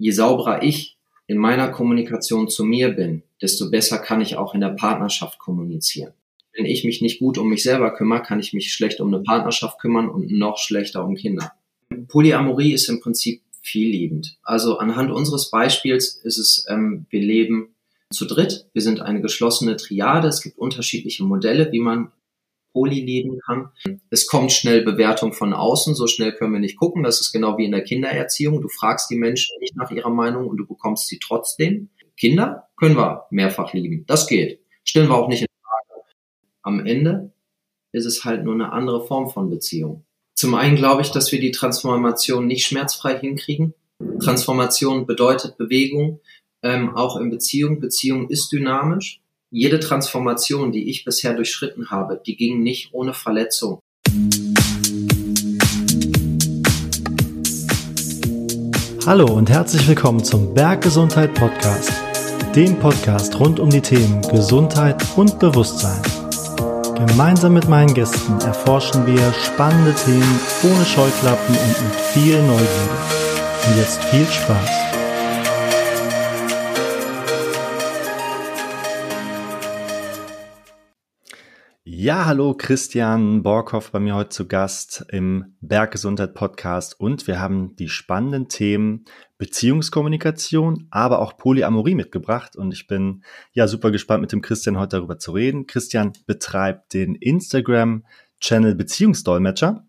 je sauberer ich in meiner Kommunikation zu mir bin, desto besser kann ich auch in der Partnerschaft kommunizieren. Wenn ich mich nicht gut um mich selber kümmere, kann ich mich schlecht um eine Partnerschaft kümmern und noch schlechter um Kinder. Polyamorie ist im Prinzip vielliebend. Also anhand unseres Beispiels ist es, ähm, wir leben zu dritt. Wir sind eine geschlossene Triade. Es gibt unterschiedliche Modelle, wie man Poly leben kann. Es kommt schnell Bewertung von außen, so schnell können wir nicht gucken. Das ist genau wie in der Kindererziehung. Du fragst die Menschen nicht nach ihrer Meinung und du bekommst sie trotzdem. Kinder können wir mehrfach lieben. Das geht. Stellen wir auch nicht in Frage. Am Ende ist es halt nur eine andere Form von Beziehung. Zum einen glaube ich, dass wir die Transformation nicht schmerzfrei hinkriegen. Transformation bedeutet Bewegung, ähm, auch in Beziehung. Beziehung ist dynamisch. Jede Transformation, die ich bisher durchschritten habe, die ging nicht ohne Verletzung. Hallo und herzlich willkommen zum Berggesundheit Podcast, dem Podcast rund um die Themen Gesundheit und Bewusstsein. Gemeinsam mit meinen Gästen erforschen wir spannende Themen ohne Scheuklappen und mit viel Neugierde. Und jetzt viel Spaß. Ja, hallo, Christian Borkhoff bei mir heute zu Gast im Berggesundheit Podcast. Und wir haben die spannenden Themen Beziehungskommunikation, aber auch Polyamorie mitgebracht. Und ich bin ja super gespannt mit dem Christian heute darüber zu reden. Christian betreibt den Instagram Channel Beziehungsdolmetscher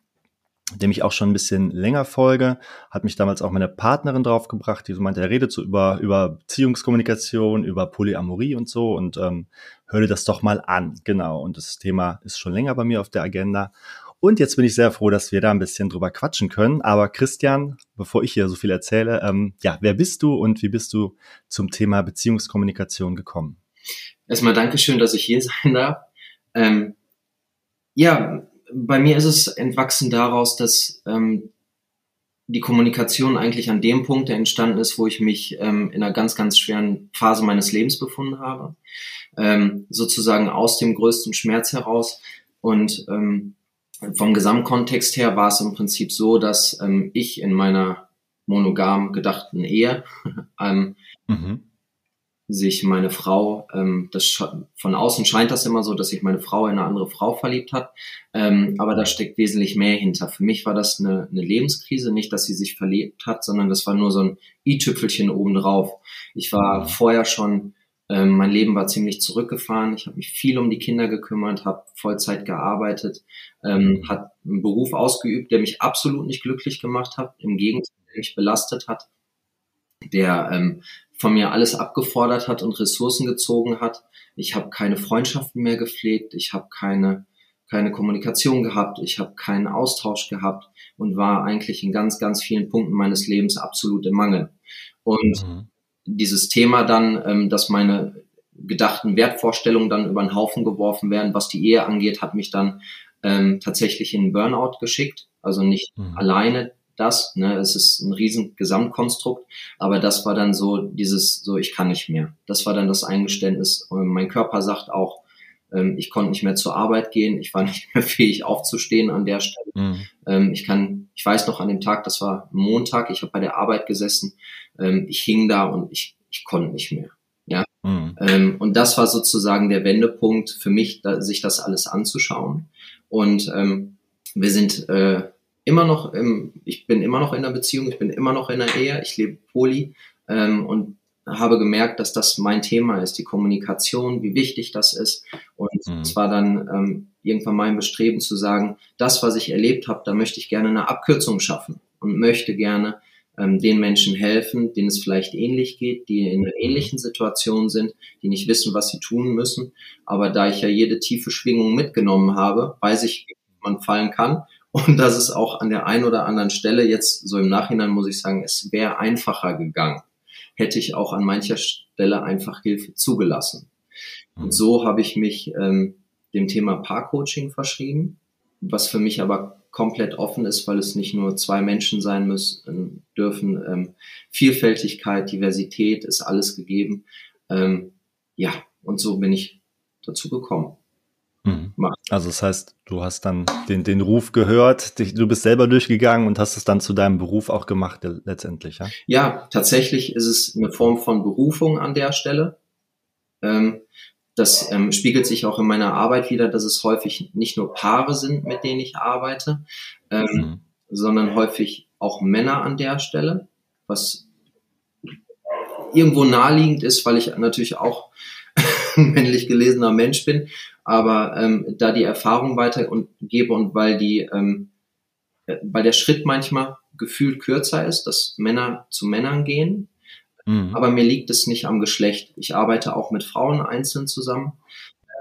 dem ich auch schon ein bisschen länger folge, hat mich damals auch meine Partnerin draufgebracht, die so meinte, er redet so über, über Beziehungskommunikation, über Polyamorie und so. Und ähm, hör dir das doch mal an. Genau. Und das Thema ist schon länger bei mir auf der Agenda. Und jetzt bin ich sehr froh, dass wir da ein bisschen drüber quatschen können. Aber Christian, bevor ich hier so viel erzähle, ähm, ja, wer bist du und wie bist du zum Thema Beziehungskommunikation gekommen? Erstmal Dankeschön, dass ich hier sein darf. Ähm, ja, bei mir ist es entwachsen daraus, dass ähm, die Kommunikation eigentlich an dem Punkt entstanden ist, wo ich mich ähm, in einer ganz, ganz schweren Phase meines Lebens befunden habe. Ähm, sozusagen aus dem größten Schmerz heraus. Und ähm, vom Gesamtkontext her war es im Prinzip so, dass ähm, ich in meiner monogam gedachten Ehe ähm, mhm sich meine Frau, ähm, das von außen scheint das immer so, dass sich meine Frau in eine andere Frau verliebt hat, ähm, aber da steckt wesentlich mehr hinter. Für mich war das eine, eine Lebenskrise, nicht, dass sie sich verliebt hat, sondern das war nur so ein i-Tüpfelchen obendrauf. Ich war mhm. vorher schon, ähm, mein Leben war ziemlich zurückgefahren, ich habe mich viel um die Kinder gekümmert, habe Vollzeit gearbeitet, ähm, hat einen Beruf ausgeübt, der mich absolut nicht glücklich gemacht hat, im Gegenteil, der mich belastet hat der ähm, von mir alles abgefordert hat und Ressourcen gezogen hat. Ich habe keine Freundschaften mehr gepflegt, ich habe keine keine Kommunikation gehabt, ich habe keinen Austausch gehabt und war eigentlich in ganz, ganz vielen Punkten meines Lebens absolut im Mangel. Und mhm. dieses Thema dann, ähm, dass meine gedachten Wertvorstellungen dann über den Haufen geworfen werden, was die Ehe angeht, hat mich dann ähm, tatsächlich in Burnout geschickt. Also nicht mhm. alleine das. Ne? Es ist ein riesen Gesamtkonstrukt, aber das war dann so dieses, so ich kann nicht mehr. Das war dann das Eingeständnis. Und mein Körper sagt auch, ähm, ich konnte nicht mehr zur Arbeit gehen, ich war nicht mehr fähig aufzustehen an der Stelle. Mhm. Ähm, ich kann, ich weiß noch an dem Tag, das war Montag, ich habe bei der Arbeit gesessen, ähm, ich hing da und ich, ich konnte nicht mehr. Ja. Mhm. Ähm, und das war sozusagen der Wendepunkt für mich, da, sich das alles anzuschauen. Und ähm, wir sind äh, immer noch im, ich bin immer noch in einer Beziehung, ich bin immer noch in einer Ehe, ich lebe poly ähm, und habe gemerkt, dass das mein Thema ist, die Kommunikation, wie wichtig das ist. Und mhm. es war dann ähm, irgendwann mein Bestreben zu sagen, das, was ich erlebt habe, da möchte ich gerne eine Abkürzung schaffen und möchte gerne ähm, den Menschen helfen, denen es vielleicht ähnlich geht, die in einer ähnlichen Situation sind, die nicht wissen, was sie tun müssen. Aber da ich ja jede tiefe Schwingung mitgenommen habe, weiß ich, wie man fallen kann und dass es auch an der einen oder anderen Stelle jetzt so im Nachhinein muss ich sagen, es wäre einfacher gegangen. Hätte ich auch an mancher Stelle einfach Hilfe zugelassen. Und mhm. so habe ich mich ähm, dem Thema Paarcoaching verschrieben, was für mich aber komplett offen ist, weil es nicht nur zwei Menschen sein müssen dürfen. Ähm, Vielfältigkeit, Diversität ist alles gegeben. Ähm, ja, und so bin ich dazu gekommen. Mhm. Also das heißt, du hast dann den, den Ruf gehört, du bist selber durchgegangen und hast es dann zu deinem Beruf auch gemacht letztendlich, ja? Ja, tatsächlich ist es eine Form von Berufung an der Stelle. Ähm, das ähm, spiegelt sich auch in meiner Arbeit wieder, dass es häufig nicht nur Paare sind, mit denen ich arbeite, ähm, mhm. sondern häufig auch Männer an der Stelle, was irgendwo naheliegend ist, weil ich natürlich auch männlich gelesener Mensch bin, aber ähm, da die Erfahrung weitergebe und weil die, ähm, äh, weil der Schritt manchmal gefühlt kürzer ist, dass Männer zu Männern gehen. Mhm. Aber mir liegt es nicht am Geschlecht. Ich arbeite auch mit Frauen einzeln zusammen.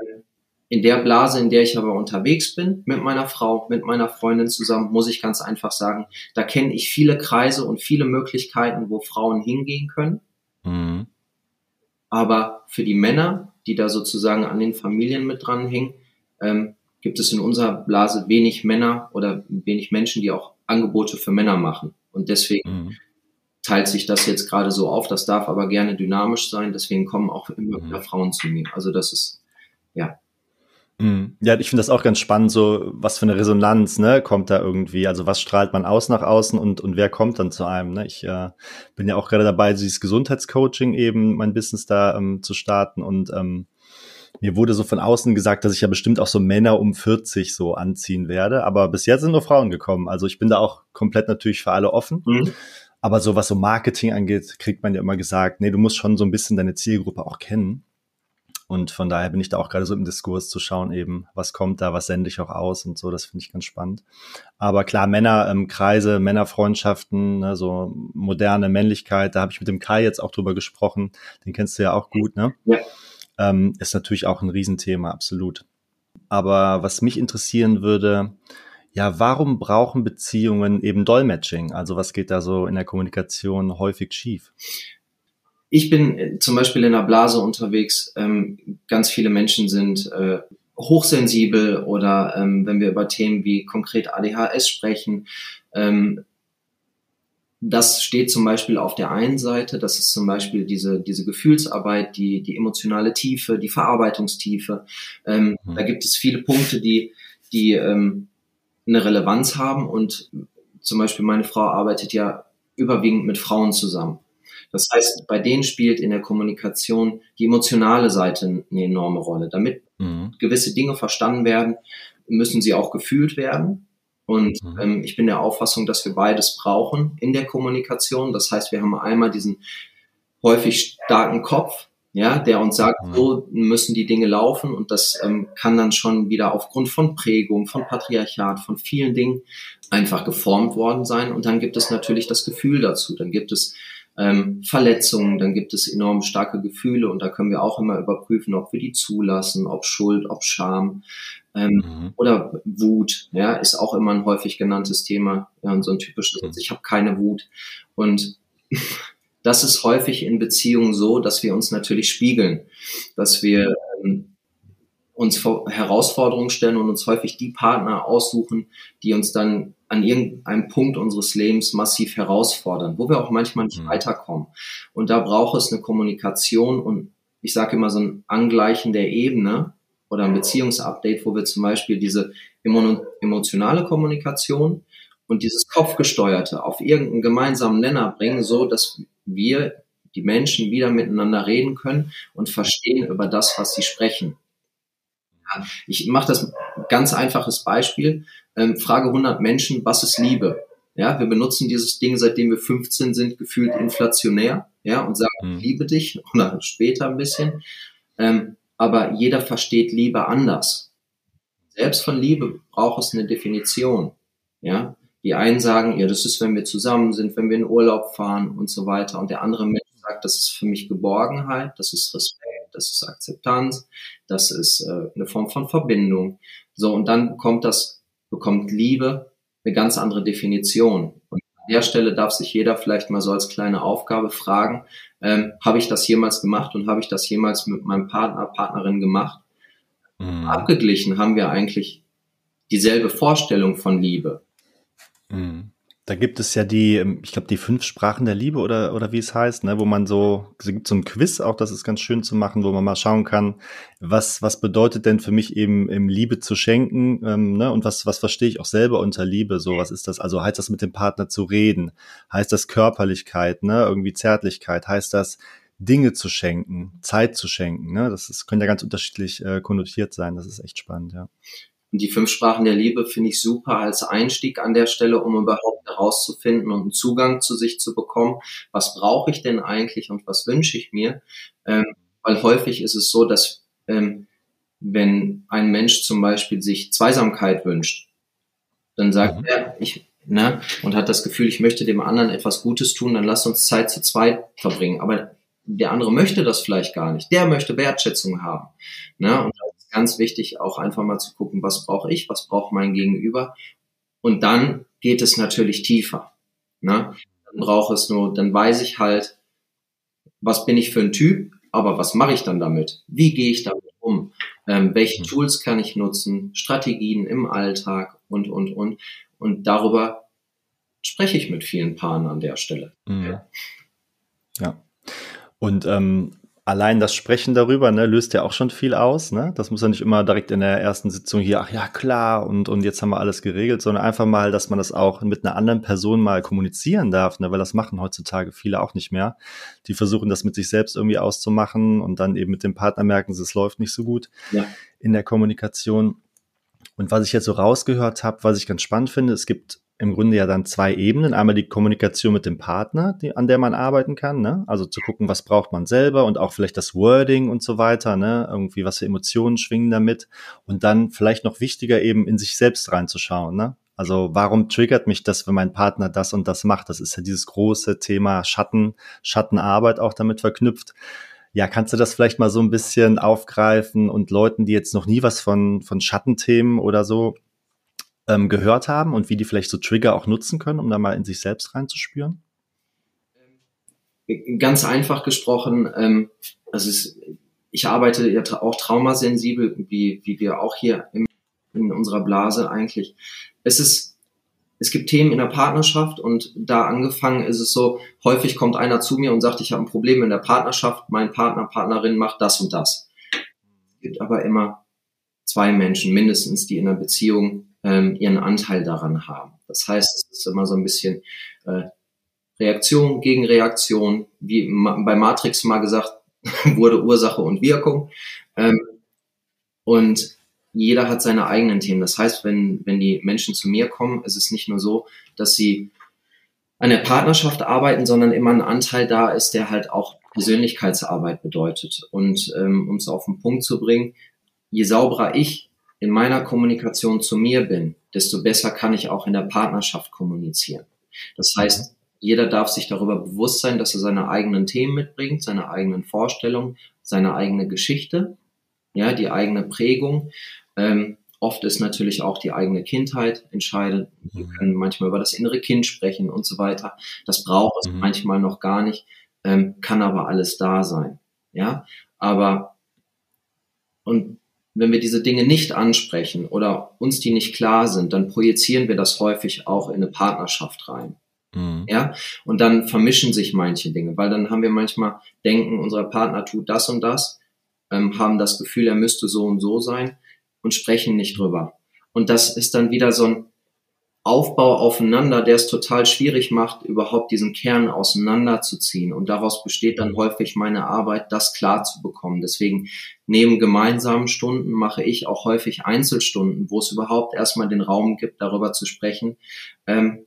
Ähm, in der Blase, in der ich aber unterwegs bin, mit meiner Frau, mit meiner Freundin zusammen, muss ich ganz einfach sagen, da kenne ich viele Kreise und viele Möglichkeiten, wo Frauen hingehen können. Mhm. Aber für die Männer, die da sozusagen an den Familien mit dranhängen, ähm, gibt es in unserer Blase wenig Männer oder wenig Menschen, die auch Angebote für Männer machen. Und deswegen mhm. teilt sich das jetzt gerade so auf. Das darf aber gerne dynamisch sein. Deswegen kommen auch immer mhm. wieder Frauen zu mir. Also das ist, ja, Mhm. Ja, ich finde das auch ganz spannend, so was für eine Resonanz ne, kommt da irgendwie. Also was strahlt man aus nach außen und, und wer kommt dann zu einem? Ne? Ich äh, bin ja auch gerade dabei, dieses Gesundheitscoaching eben, mein Business da ähm, zu starten und ähm, mir wurde so von außen gesagt, dass ich ja bestimmt auch so Männer um 40 so anziehen werde. Aber bis jetzt sind nur Frauen gekommen. Also ich bin da auch komplett natürlich für alle offen. Mhm. Aber so was so Marketing angeht, kriegt man ja immer gesagt, nee, du musst schon so ein bisschen deine Zielgruppe auch kennen. Und von daher bin ich da auch gerade so im Diskurs zu schauen, eben, was kommt da, was sende ich auch aus und so, das finde ich ganz spannend. Aber klar, Männerkreise, ähm, Männerfreundschaften, ne, so moderne Männlichkeit, da habe ich mit dem Kai jetzt auch drüber gesprochen, den kennst du ja auch gut, ne? Ja. Ähm, ist natürlich auch ein Riesenthema, absolut. Aber was mich interessieren würde, ja, warum brauchen Beziehungen eben Dolmetsching? Also was geht da so in der Kommunikation häufig schief? Ich bin äh, zum Beispiel in der Blase unterwegs. Ähm, ganz viele Menschen sind äh, hochsensibel oder ähm, wenn wir über Themen wie konkret ADHS sprechen, ähm, das steht zum Beispiel auf der einen Seite, das ist zum Beispiel diese, diese Gefühlsarbeit, die, die emotionale Tiefe, die Verarbeitungstiefe. Ähm, mhm. Da gibt es viele Punkte, die, die ähm, eine Relevanz haben und zum Beispiel meine Frau arbeitet ja überwiegend mit Frauen zusammen. Das heißt, bei denen spielt in der Kommunikation die emotionale Seite eine enorme Rolle. Damit mhm. gewisse Dinge verstanden werden, müssen sie auch gefühlt werden. Und mhm. ähm, ich bin der Auffassung, dass wir beides brauchen in der Kommunikation. Das heißt, wir haben einmal diesen häufig starken Kopf, ja, der uns sagt, mhm. so müssen die Dinge laufen und das ähm, kann dann schon wieder aufgrund von Prägung, von Patriarchat, von vielen Dingen einfach geformt worden sein. Und dann gibt es natürlich das Gefühl dazu. Dann gibt es ähm, Verletzungen, dann gibt es enorm starke Gefühle und da können wir auch immer überprüfen, ob wir die zulassen, ob Schuld, ob Scham ähm, mhm. oder Wut, ja, ist auch immer ein häufig genanntes Thema, ja, und so ein typisches, mhm. ich habe keine Wut und das ist häufig in Beziehungen so, dass wir uns natürlich spiegeln, dass wir ähm, uns Herausforderungen stellen und uns häufig die Partner aussuchen, die uns dann an irgendeinem Punkt unseres Lebens massiv herausfordern, wo wir auch manchmal nicht mhm. weiterkommen. Und da braucht es eine Kommunikation und ich sage immer so ein Angleichen der Ebene oder ein Beziehungsupdate, wo wir zum Beispiel diese emotionale Kommunikation und dieses Kopfgesteuerte auf irgendeinen gemeinsamen Nenner bringen, so dass wir die Menschen wieder miteinander reden können und verstehen über das, was sie sprechen. Ich mache das ganz einfaches Beispiel. Ähm, frage 100 Menschen, was ist Liebe? Ja, wir benutzen dieses Ding, seitdem wir 15 sind, gefühlt inflationär, ja, und sagen, mhm. liebe dich oder später ein bisschen. Ähm, aber jeder versteht Liebe anders. Selbst von Liebe braucht es eine Definition, ja. Die einen sagen, ja, das ist, wenn wir zusammen sind, wenn wir in Urlaub fahren und so weiter. Und der andere Mensch sagt, das ist für mich Geborgenheit, das ist Respekt das ist Akzeptanz, das ist äh, eine Form von Verbindung. So, und dann bekommt das, bekommt Liebe eine ganz andere Definition. Und an der Stelle darf sich jeder vielleicht mal so als kleine Aufgabe fragen, ähm, habe ich das jemals gemacht und habe ich das jemals mit meinem Partner, Partnerin gemacht? Mhm. Abgeglichen haben wir eigentlich dieselbe Vorstellung von Liebe. Mhm. Da gibt es ja die, ähm, ich glaube, die fünf Sprachen der Liebe oder, oder wie es heißt, ne, wo man so, es gibt so ein Quiz auch, das ist ganz schön zu machen, wo man mal schauen kann, was, was bedeutet denn für mich eben, eben Liebe zu schenken, ähm, ne, und was, was verstehe ich auch selber unter Liebe, so, was ist das, also heißt das mit dem Partner zu reden, heißt das Körperlichkeit, ne, irgendwie Zärtlichkeit, heißt das Dinge zu schenken, Zeit zu schenken, ne, das ist, können ja ganz unterschiedlich äh, konnotiert sein, das ist echt spannend, ja. Und die fünf Sprachen der Liebe finde ich super als Einstieg an der Stelle, um überhaupt herauszufinden und einen Zugang zu sich zu bekommen. Was brauche ich denn eigentlich und was wünsche ich mir? Ähm, weil häufig ist es so, dass ähm, wenn ein Mensch zum Beispiel sich Zweisamkeit wünscht, dann sagt mhm. er, ich, ne, und hat das Gefühl, ich möchte dem anderen etwas Gutes tun, dann lass uns Zeit zu zweit verbringen. Aber der andere möchte das vielleicht gar nicht. Der möchte Wertschätzung haben. Ne? Ganz wichtig, auch einfach mal zu gucken, was brauche ich, was braucht mein Gegenüber. Und dann geht es natürlich tiefer. Ne? Dann brauche es nur, dann weiß ich halt, was bin ich für ein Typ, aber was mache ich dann damit? Wie gehe ich damit um? Ähm, welche mhm. Tools kann ich nutzen? Strategien im Alltag und, und, und. Und darüber spreche ich mit vielen Paaren an der Stelle. Mhm. Ja. ja. Und ähm, allein das Sprechen darüber ne, löst ja auch schon viel aus. Ne? Das muss ja nicht immer direkt in der ersten Sitzung hier, ach ja, klar, und, und jetzt haben wir alles geregelt, sondern einfach mal, dass man das auch mit einer anderen Person mal kommunizieren darf, ne? weil das machen heutzutage viele auch nicht mehr. Die versuchen das mit sich selbst irgendwie auszumachen und dann eben mit dem Partner merken, es läuft nicht so gut ja. in der Kommunikation. Und was ich jetzt so rausgehört habe, was ich ganz spannend finde, es gibt im Grunde ja dann zwei Ebenen. Einmal die Kommunikation mit dem Partner, die, an der man arbeiten kann, ne? Also zu gucken, was braucht man selber und auch vielleicht das Wording und so weiter, ne? Irgendwie, was für Emotionen schwingen damit. Und dann vielleicht noch wichtiger eben in sich selbst reinzuschauen, ne? Also warum triggert mich das, wenn mein Partner das und das macht? Das ist ja dieses große Thema Schatten, Schattenarbeit auch damit verknüpft. Ja, kannst du das vielleicht mal so ein bisschen aufgreifen und Leuten, die jetzt noch nie was von, von Schattenthemen oder so ähm, gehört haben und wie die vielleicht so Trigger auch nutzen können, um da mal in sich selbst reinzuspüren? Ganz einfach gesprochen, ähm, also es, ich arbeite ja auch traumasensibel, wie, wie wir auch hier im, in unserer Blase eigentlich. Es ist, es gibt Themen in der Partnerschaft und da angefangen ist es so, häufig kommt einer zu mir und sagt, ich habe ein Problem in der Partnerschaft, mein Partner, Partnerin macht das und das. Es gibt aber immer zwei Menschen mindestens, die in einer Beziehung ähm, ihren Anteil daran haben. Das heißt, es ist immer so ein bisschen äh, Reaktion gegen Reaktion, wie bei Matrix mal gesagt wurde, Ursache und Wirkung. Ähm, und jeder hat seine eigenen Themen. Das heißt, wenn, wenn die Menschen zu mir kommen, ist es nicht nur so, dass sie an der Partnerschaft arbeiten, sondern immer ein Anteil da ist, der halt auch Persönlichkeitsarbeit bedeutet. Und ähm, um es auf den Punkt zu bringen, je sauberer ich in meiner Kommunikation zu mir bin, desto besser kann ich auch in der Partnerschaft kommunizieren. Das heißt, jeder darf sich darüber bewusst sein, dass er seine eigenen Themen mitbringt, seine eigenen Vorstellungen, seine eigene Geschichte, ja, die eigene Prägung. Ähm, oft ist natürlich auch die eigene Kindheit entscheidend. Wir mhm. können manchmal über das innere Kind sprechen und so weiter. Das braucht es mhm. manchmal noch gar nicht, ähm, kann aber alles da sein. Ja, aber und wenn wir diese Dinge nicht ansprechen oder uns die nicht klar sind, dann projizieren wir das häufig auch in eine Partnerschaft rein. Mhm. Ja, und dann vermischen sich manche Dinge, weil dann haben wir manchmal denken, unser Partner tut das und das, ähm, haben das Gefühl, er müsste so und so sein und sprechen nicht drüber. Und das ist dann wieder so ein Aufbau aufeinander, der es total schwierig macht, überhaupt diesen Kern auseinanderzuziehen. Und daraus besteht dann häufig meine Arbeit, das klar zu bekommen. Deswegen neben gemeinsamen Stunden mache ich auch häufig Einzelstunden, wo es überhaupt erstmal den Raum gibt, darüber zu sprechen. Ähm,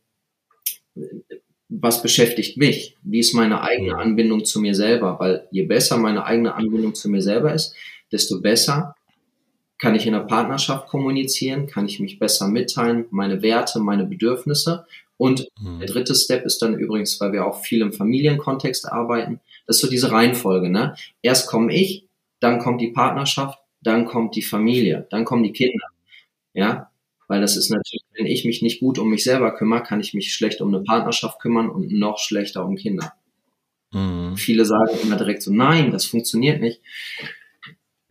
was beschäftigt mich? Wie ist meine eigene Anbindung zu mir selber? Weil je besser meine eigene Anbindung zu mir selber ist, desto besser kann ich in der Partnerschaft kommunizieren? Kann ich mich besser mitteilen? Meine Werte, meine Bedürfnisse? Und mhm. der dritte Step ist dann übrigens, weil wir auch viel im Familienkontext arbeiten, das ist so diese Reihenfolge. Ne? Erst komme ich, dann kommt die Partnerschaft, dann kommt die Familie, dann kommen die Kinder. Ja, weil das ist natürlich, wenn ich mich nicht gut um mich selber kümmere, kann ich mich schlecht um eine Partnerschaft kümmern und noch schlechter um Kinder. Mhm. Viele sagen immer direkt so, nein, das funktioniert nicht.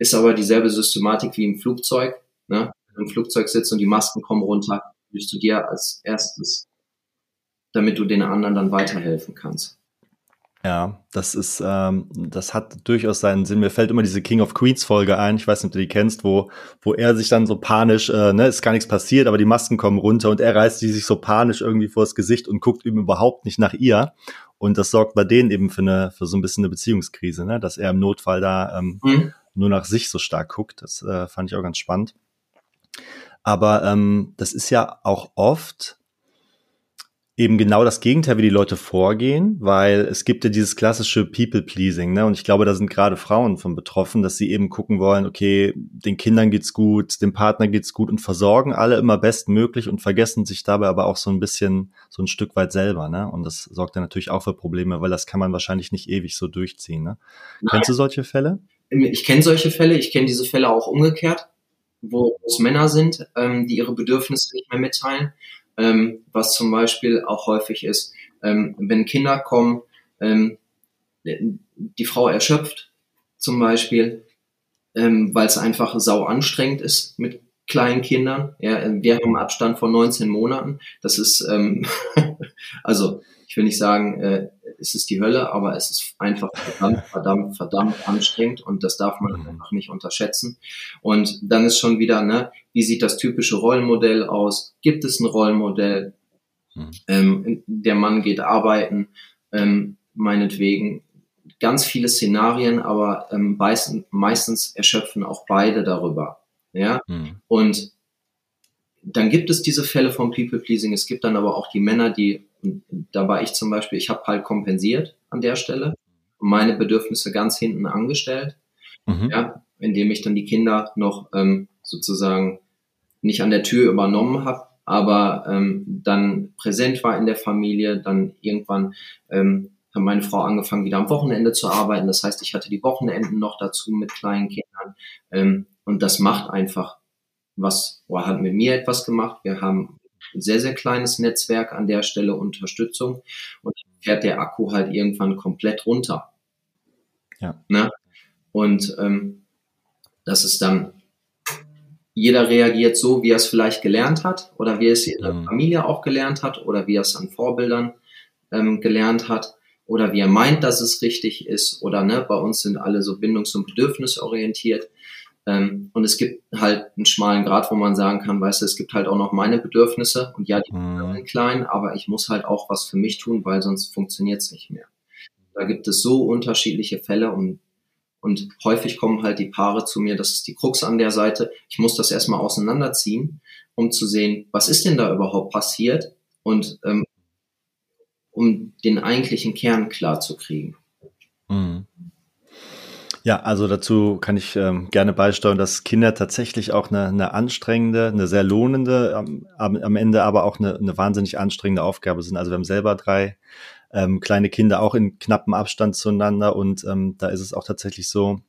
Ist aber dieselbe Systematik wie im Flugzeug. Ne? Wenn du im Flugzeug sitzt und die Masken kommen runter, wirst du dir als erstes damit du den anderen dann weiterhelfen kannst. Ja, das ist, ähm, das hat durchaus seinen Sinn. Mir fällt immer diese King of Queens Folge ein. Ich weiß nicht, ob du die kennst, wo, wo er sich dann so panisch, äh, ne, ist gar nichts passiert, aber die Masken kommen runter und er reißt die sich so panisch irgendwie vors Gesicht und guckt ihm überhaupt nicht nach ihr. Und das sorgt bei denen eben für eine, für so ein bisschen eine Beziehungskrise, ne, dass er im Notfall da ähm, mhm. Nur nach sich so stark guckt. Das äh, fand ich auch ganz spannend. Aber ähm, das ist ja auch oft eben genau das Gegenteil, wie die Leute vorgehen, weil es gibt ja dieses klassische People-Pleasing, ne? Und ich glaube, da sind gerade Frauen von betroffen, dass sie eben gucken wollen, okay, den Kindern geht's gut, dem Partner geht's gut und versorgen alle immer bestmöglich und vergessen sich dabei aber auch so ein bisschen, so ein Stück weit selber, ne? Und das sorgt dann natürlich auch für Probleme, weil das kann man wahrscheinlich nicht ewig so durchziehen, ne? Kennst du solche Fälle? Ich kenne solche Fälle, ich kenne diese Fälle auch umgekehrt, wo es Männer sind, ähm, die ihre Bedürfnisse nicht mehr mitteilen ähm, was zum Beispiel auch häufig ist, ähm, wenn Kinder kommen, ähm, die Frau erschöpft zum Beispiel, ähm, weil es einfach sau anstrengend ist mit kleinen Kindern. Ja, wir haben einen Abstand von 19 Monaten. Das ist, ähm, also ich will nicht sagen, äh, es ist die Hölle, aber es ist einfach verdammt, verdammt, verdammt anstrengend und das darf man mhm. einfach nicht unterschätzen. Und dann ist schon wieder, ne, wie sieht das typische Rollenmodell aus? Gibt es ein Rollenmodell? Mhm. Ähm, der Mann geht arbeiten, ähm, meinetwegen ganz viele Szenarien, aber ähm, meistens, meistens erschöpfen auch beide darüber. Ja, mhm. und dann gibt es diese Fälle von People Pleasing. Es gibt dann aber auch die Männer, die da war ich zum Beispiel, ich habe halt kompensiert an der Stelle und meine Bedürfnisse ganz hinten angestellt, mhm. ja, indem ich dann die Kinder noch ähm, sozusagen nicht an der Tür übernommen habe, aber ähm, dann präsent war in der Familie, dann irgendwann ähm, hat meine Frau angefangen, wieder am Wochenende zu arbeiten. Das heißt, ich hatte die Wochenenden noch dazu mit kleinen Kindern. Ähm, und das macht einfach was, oder hat mit mir etwas gemacht. Wir haben sehr, sehr kleines Netzwerk an der Stelle Unterstützung und fährt der Akku halt irgendwann komplett runter. Ja. Ne? Und ähm, das ist dann, jeder reagiert so, wie er es vielleicht gelernt hat oder wie er es in der mhm. Familie auch gelernt hat oder wie er es an Vorbildern ähm, gelernt hat oder wie er meint, dass es richtig ist oder ne, bei uns sind alle so bindungs- und bedürfnisorientiert. Ähm, und es gibt halt einen schmalen Grad, wo man sagen kann, weißt du, es gibt halt auch noch meine Bedürfnisse und ja, die mhm. sind klein, aber ich muss halt auch was für mich tun, weil sonst funktioniert es nicht mehr. Da gibt es so unterschiedliche Fälle und, und häufig kommen halt die Paare zu mir, das ist die Krux an der Seite. Ich muss das erstmal auseinanderziehen, um zu sehen, was ist denn da überhaupt passiert und ähm, um den eigentlichen Kern klar zu kriegen. Mhm. Ja, also dazu kann ich ähm, gerne beisteuern, dass Kinder tatsächlich auch eine, eine anstrengende, eine sehr lohnende, am, am Ende aber auch eine, eine wahnsinnig anstrengende Aufgabe sind. Also wir haben selber drei ähm, kleine Kinder auch in knappem Abstand zueinander und ähm, da ist es auch tatsächlich so,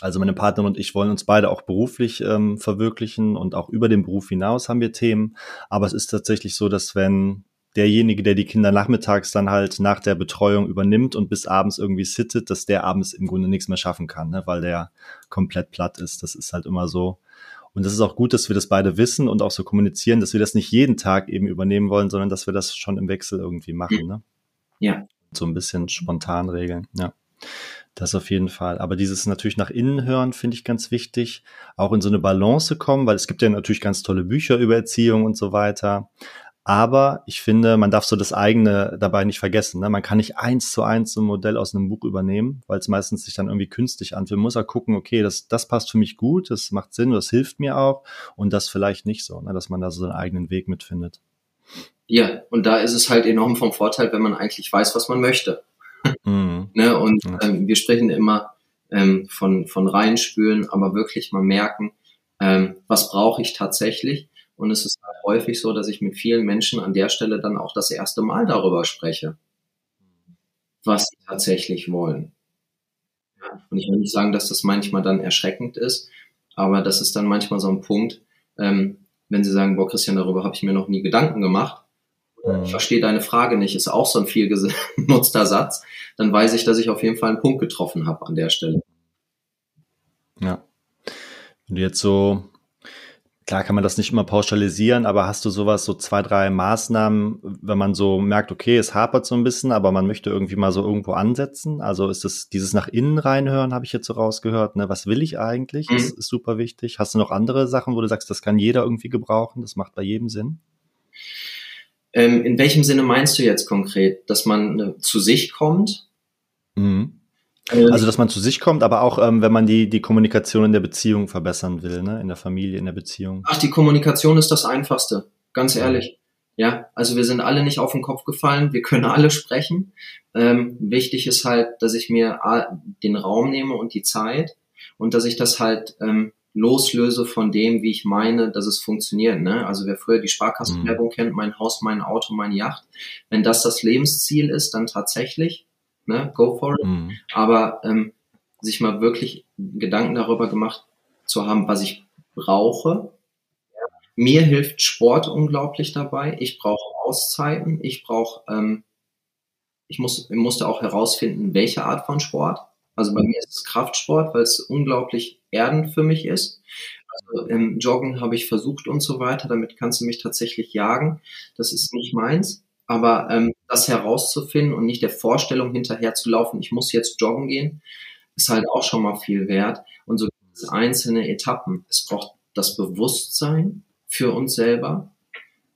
also meine Partnerin und ich wollen uns beide auch beruflich ähm, verwirklichen und auch über den Beruf hinaus haben wir Themen. Aber es ist tatsächlich so, dass wenn derjenige, der die Kinder nachmittags dann halt nach der Betreuung übernimmt und bis abends irgendwie sittet, dass der abends im Grunde nichts mehr schaffen kann, ne? weil der komplett platt ist. Das ist halt immer so. Und das ist auch gut, dass wir das beide wissen und auch so kommunizieren, dass wir das nicht jeden Tag eben übernehmen wollen, sondern dass wir das schon im Wechsel irgendwie machen. Ne? Ja. So ein bisschen spontan regeln. Ja. Das auf jeden Fall. Aber dieses natürlich nach innen hören finde ich ganz wichtig. Auch in so eine Balance kommen, weil es gibt ja natürlich ganz tolle Bücher über Erziehung und so weiter. Aber ich finde, man darf so das eigene dabei nicht vergessen. Ne? Man kann nicht eins zu eins so ein Modell aus einem Buch übernehmen, weil es meistens sich dann irgendwie künstlich anfühlt. Man muss ja gucken, okay, das, das passt für mich gut, das macht Sinn, das hilft mir auch und das vielleicht nicht so, ne? dass man da so seinen eigenen Weg mitfindet. Ja, und da ist es halt enorm vom Vorteil, wenn man eigentlich weiß, was man möchte. Mhm. ne? Und ähm, wir sprechen immer ähm, von, von reinspüren, aber wirklich mal merken, ähm, was brauche ich tatsächlich und es ist halt häufig so, dass ich mit vielen Menschen an der Stelle dann auch das erste Mal darüber spreche, was sie tatsächlich wollen. Und ich will nicht sagen, dass das manchmal dann erschreckend ist, aber das ist dann manchmal so ein Punkt, ähm, wenn sie sagen, boah, Christian, darüber habe ich mir noch nie Gedanken gemacht. Mhm. Ich verstehe deine Frage nicht, ist auch so ein viel genutzter Satz. Dann weiß ich, dass ich auf jeden Fall einen Punkt getroffen habe an der Stelle. Ja. Wenn du jetzt so klar kann man das nicht immer pauschalisieren, aber hast du sowas, so zwei, drei Maßnahmen, wenn man so merkt, okay, es hapert so ein bisschen, aber man möchte irgendwie mal so irgendwo ansetzen? Also ist es dieses nach innen reinhören, habe ich jetzt so rausgehört, ne? Was will ich eigentlich? Mhm. ist super wichtig. Hast du noch andere Sachen, wo du sagst, das kann jeder irgendwie gebrauchen? Das macht bei jedem Sinn? Ähm, in welchem Sinne meinst du jetzt konkret? Dass man äh, zu sich kommt? Mhm. Ähm, also, dass man zu sich kommt, aber auch, ähm, wenn man die, die Kommunikation in der Beziehung verbessern will, ne? in der Familie, in der Beziehung. Ach, die Kommunikation ist das Einfachste, ganz ehrlich. Ja, also wir sind alle nicht auf den Kopf gefallen, wir können alle sprechen. Ähm, wichtig ist halt, dass ich mir den Raum nehme und die Zeit und dass ich das halt ähm, loslöse von dem, wie ich meine, dass es funktioniert. Ne? Also wer früher die Sparkassenwerbung mhm. kennt, mein Haus, mein Auto, meine Yacht, wenn das das Lebensziel ist, dann tatsächlich ne, go for it. Mhm. Aber ähm, sich mal wirklich Gedanken darüber gemacht zu haben, was ich brauche. Mir hilft Sport unglaublich dabei. Ich brauche Auszeiten. Ich brauche, ähm, ich muss, ich musste auch herausfinden, welche Art von Sport. Also bei mir ist es Kraftsport, weil es unglaublich erdend für mich ist. Also im Joggen habe ich versucht und so weiter. Damit kannst du mich tatsächlich jagen. Das ist nicht meins. Aber ähm, das herauszufinden und nicht der Vorstellung hinterher zu laufen, ich muss jetzt joggen gehen, ist halt auch schon mal viel wert. Und so einzelne Etappen. Es braucht das Bewusstsein für uns selber.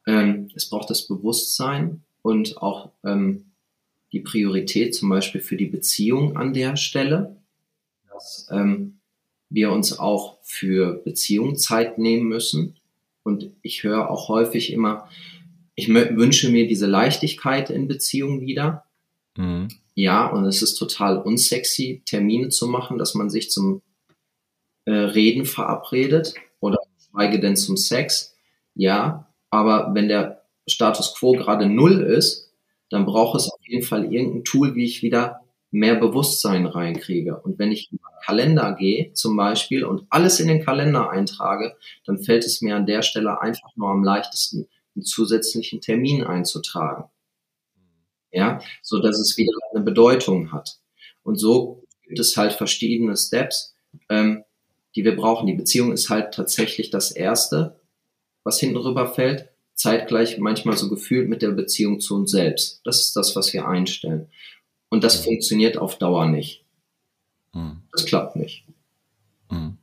Ähm, es braucht das Bewusstsein und auch ähm, die Priorität zum Beispiel für die Beziehung an der Stelle, dass ähm, wir uns auch für Beziehung Zeit nehmen müssen. Und ich höre auch häufig immer, ich wünsche mir diese Leichtigkeit in Beziehungen wieder. Mhm. Ja, und es ist total unsexy, Termine zu machen, dass man sich zum äh, Reden verabredet oder schweige denn zum Sex. Ja, aber wenn der Status quo gerade null ist, dann braucht es auf jeden Fall irgendein Tool, wie ich wieder mehr Bewusstsein reinkriege. Und wenn ich in den Kalender gehe zum Beispiel und alles in den Kalender eintrage, dann fällt es mir an der Stelle einfach nur am leichtesten, einen zusätzlichen Termin einzutragen. Ja, so dass es wieder eine Bedeutung hat. Und so gibt es halt verschiedene Steps, ähm, die wir brauchen. Die Beziehung ist halt tatsächlich das erste, was hinten rüber fällt. Zeitgleich manchmal so gefühlt mit der Beziehung zu uns selbst. Das ist das, was wir einstellen. Und das funktioniert auf Dauer nicht. Hm. Das klappt nicht. Mhm.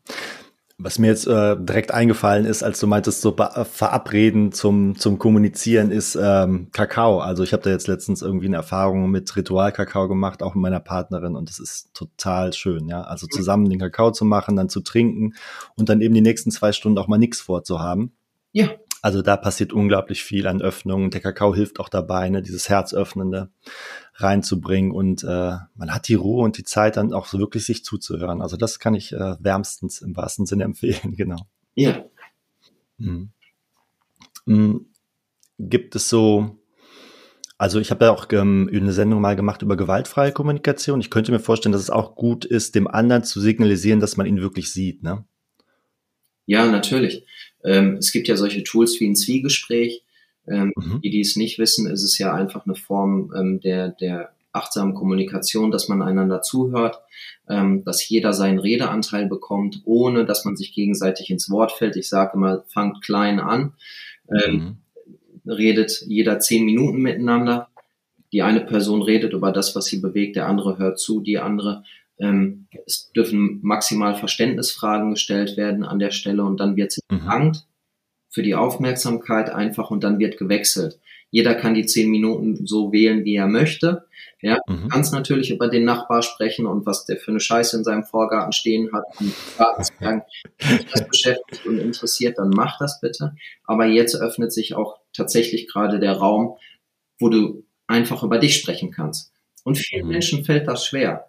Was mir jetzt äh, direkt eingefallen ist, als du meintest, so verabreden zum, zum Kommunizieren, ist ähm, Kakao. Also ich habe da jetzt letztens irgendwie eine Erfahrung mit Ritual-Kakao gemacht, auch mit meiner Partnerin und das ist total schön, ja. Also zusammen den Kakao zu machen, dann zu trinken und dann eben die nächsten zwei Stunden auch mal nichts vorzuhaben. Ja. Also da passiert unglaublich viel an Öffnungen. Der Kakao hilft auch dabei, ne, dieses Herzöffnende reinzubringen und äh, man hat die Ruhe und die Zeit dann auch so wirklich sich zuzuhören. Also das kann ich äh, wärmstens im wahrsten Sinne empfehlen, genau. Ja. Mhm. Mhm. Gibt es so, also ich habe ja auch ähm, eine Sendung mal gemacht über gewaltfreie Kommunikation. Ich könnte mir vorstellen, dass es auch gut ist, dem anderen zu signalisieren, dass man ihn wirklich sieht, ne? Ja, natürlich. Ähm, es gibt ja solche Tools wie ein Zwiegespräch. Ähm, mhm. Die, die es nicht wissen, ist es ja einfach eine Form ähm, der, der achtsamen Kommunikation, dass man einander zuhört, ähm, dass jeder seinen Redeanteil bekommt, ohne dass man sich gegenseitig ins Wort fällt. Ich sage immer, fangt klein an, ähm, mhm. redet jeder zehn Minuten miteinander. Die eine Person redet über das, was sie bewegt, der andere hört zu, die andere ähm, es dürfen maximal Verständnisfragen gestellt werden an der Stelle und dann wird sie mhm. bedankt für die Aufmerksamkeit einfach und dann wird gewechselt. Jeder kann die zehn Minuten so wählen, wie er möchte. Ja, mhm. kannst natürlich über den Nachbar sprechen und was der für eine Scheiße in seinem Vorgarten stehen hat und sagen, das beschäftigt und interessiert, dann mach das bitte. Aber jetzt öffnet sich auch tatsächlich gerade der Raum, wo du einfach über dich sprechen kannst. Und vielen mhm. Menschen fällt das schwer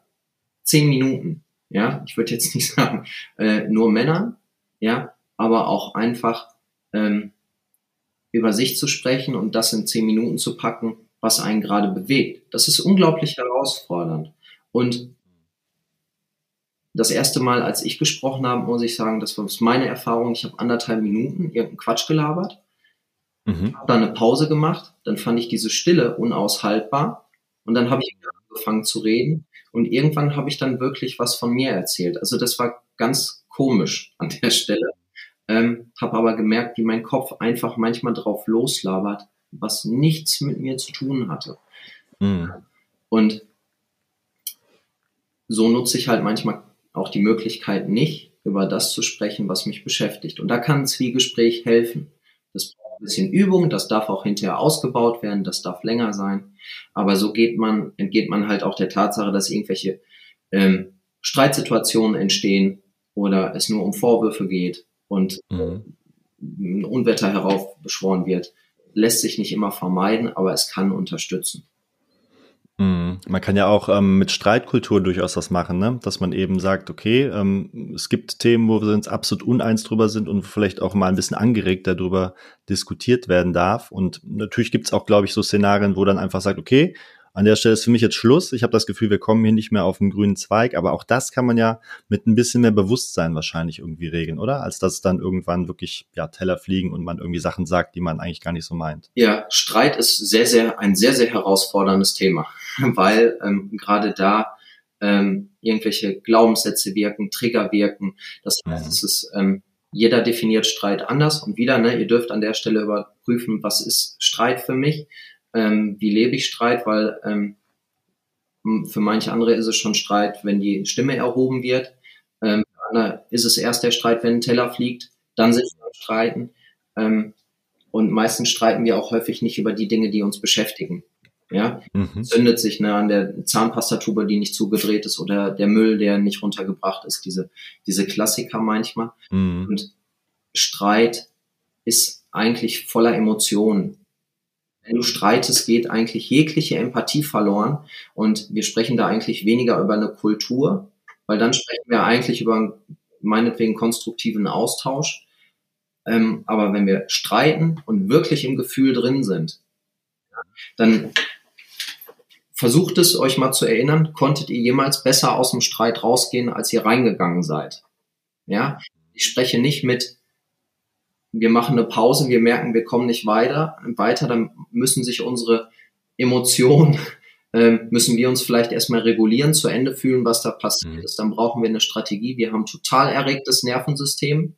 zehn Minuten. Ja, ich würde jetzt nicht sagen, äh, nur Männer, ja, aber auch einfach ähm, über sich zu sprechen und das in zehn Minuten zu packen, was einen gerade bewegt. Das ist unglaublich herausfordernd. Und das erste Mal, als ich gesprochen habe, muss ich sagen, das war meine Erfahrung. Ich habe anderthalb Minuten irgendeinen Quatsch gelabert, mhm. habe dann eine Pause gemacht, dann fand ich diese Stille unaushaltbar und dann habe ich angefangen zu reden und irgendwann habe ich dann wirklich was von mir erzählt. Also das war ganz komisch an der Stelle. ähm, habe aber gemerkt, wie mein Kopf einfach manchmal drauf loslabert, was nichts mit mir zu tun hatte. Mhm. Und so nutze ich halt manchmal auch die Möglichkeit nicht, über das zu sprechen, was mich beschäftigt. Und da kann ein Zwiegespräch helfen. Ein bisschen Übung, das darf auch hinterher ausgebaut werden, das darf länger sein. Aber so geht man, entgeht man halt auch der Tatsache, dass irgendwelche ähm, Streitsituationen entstehen oder es nur um Vorwürfe geht und mhm. ein Unwetter heraufbeschworen wird. Lässt sich nicht immer vermeiden, aber es kann unterstützen. Mhm. Man kann ja auch ähm, mit Streitkultur durchaus was machen, ne? dass man eben sagt, okay, ähm, es gibt Themen, wo wir uns absolut uneins drüber sind und vielleicht auch mal ein bisschen angeregt darüber diskutiert werden darf. Und natürlich gibt es auch, glaube ich, so Szenarien, wo dann einfach sagt, okay, an der Stelle ist für mich jetzt Schluss. Ich habe das Gefühl, wir kommen hier nicht mehr auf den grünen Zweig, aber auch das kann man ja mit ein bisschen mehr Bewusstsein wahrscheinlich irgendwie regeln, oder? Als dass dann irgendwann wirklich ja Teller fliegen und man irgendwie Sachen sagt, die man eigentlich gar nicht so meint. Ja, Streit ist sehr, sehr ein sehr, sehr herausforderndes Thema, weil ähm, gerade da ähm, irgendwelche Glaubenssätze wirken, Trigger wirken. Das heißt, mhm. es ist ähm, jeder definiert Streit anders und wieder, ne, ihr dürft an der Stelle überprüfen, was ist Streit für mich ähm, wie lebe ich Streit, weil ähm, für manche andere ist es schon Streit, wenn die Stimme erhoben wird. Ähm, für andere ist es erst der Streit, wenn ein Teller fliegt, dann sind wir streiten. Ähm, und meistens streiten wir auch häufig nicht über die Dinge, die uns beschäftigen. Ja, mhm. zündet sich ne, an der Zahnpastatube, die nicht zugedreht ist, oder der Müll, der nicht runtergebracht ist. Diese, diese Klassiker manchmal. Mhm. Und Streit ist eigentlich voller Emotionen wenn du streitest, geht eigentlich jegliche Empathie verloren. Und wir sprechen da eigentlich weniger über eine Kultur, weil dann sprechen wir eigentlich über meinetwegen konstruktiven Austausch. Ähm, aber wenn wir streiten und wirklich im Gefühl drin sind, dann versucht es euch mal zu erinnern, konntet ihr jemals besser aus dem Streit rausgehen, als ihr reingegangen seid? Ja, ich spreche nicht mit wir machen eine Pause, wir merken, wir kommen nicht weiter, weiter, dann müssen sich unsere Emotionen, äh, müssen wir uns vielleicht erstmal regulieren, zu Ende fühlen, was da passiert mhm. ist. Dann brauchen wir eine Strategie. Wir haben total erregtes Nervensystem.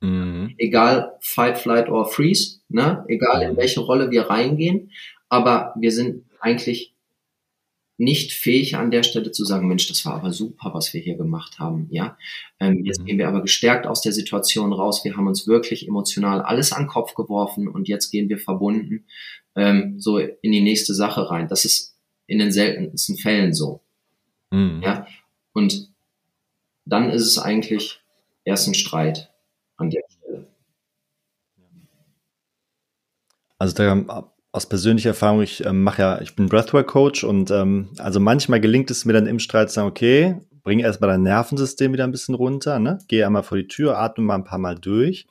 Mhm. Egal Fight, Flight or Freeze, ne? egal in mhm. welche Rolle wir reingehen, aber wir sind eigentlich nicht fähig an der Stelle zu sagen, Mensch, das war aber super, was wir hier gemacht haben. Ja, ähm, jetzt mhm. gehen wir aber gestärkt aus der Situation raus. Wir haben uns wirklich emotional alles an den Kopf geworfen und jetzt gehen wir verbunden ähm, so in die nächste Sache rein. Das ist in den seltensten Fällen so. Mhm. Ja, und dann ist es eigentlich erst ein Streit an der Stelle. Also da aus persönlicher Erfahrung, ich ähm, mache ja, ich bin Breathwork-Coach und ähm, also manchmal gelingt es mir dann im Streit zu sagen, okay, bring erstmal dein Nervensystem wieder ein bisschen runter, ne? Geh einmal vor die Tür, atme mal ein paar Mal durch.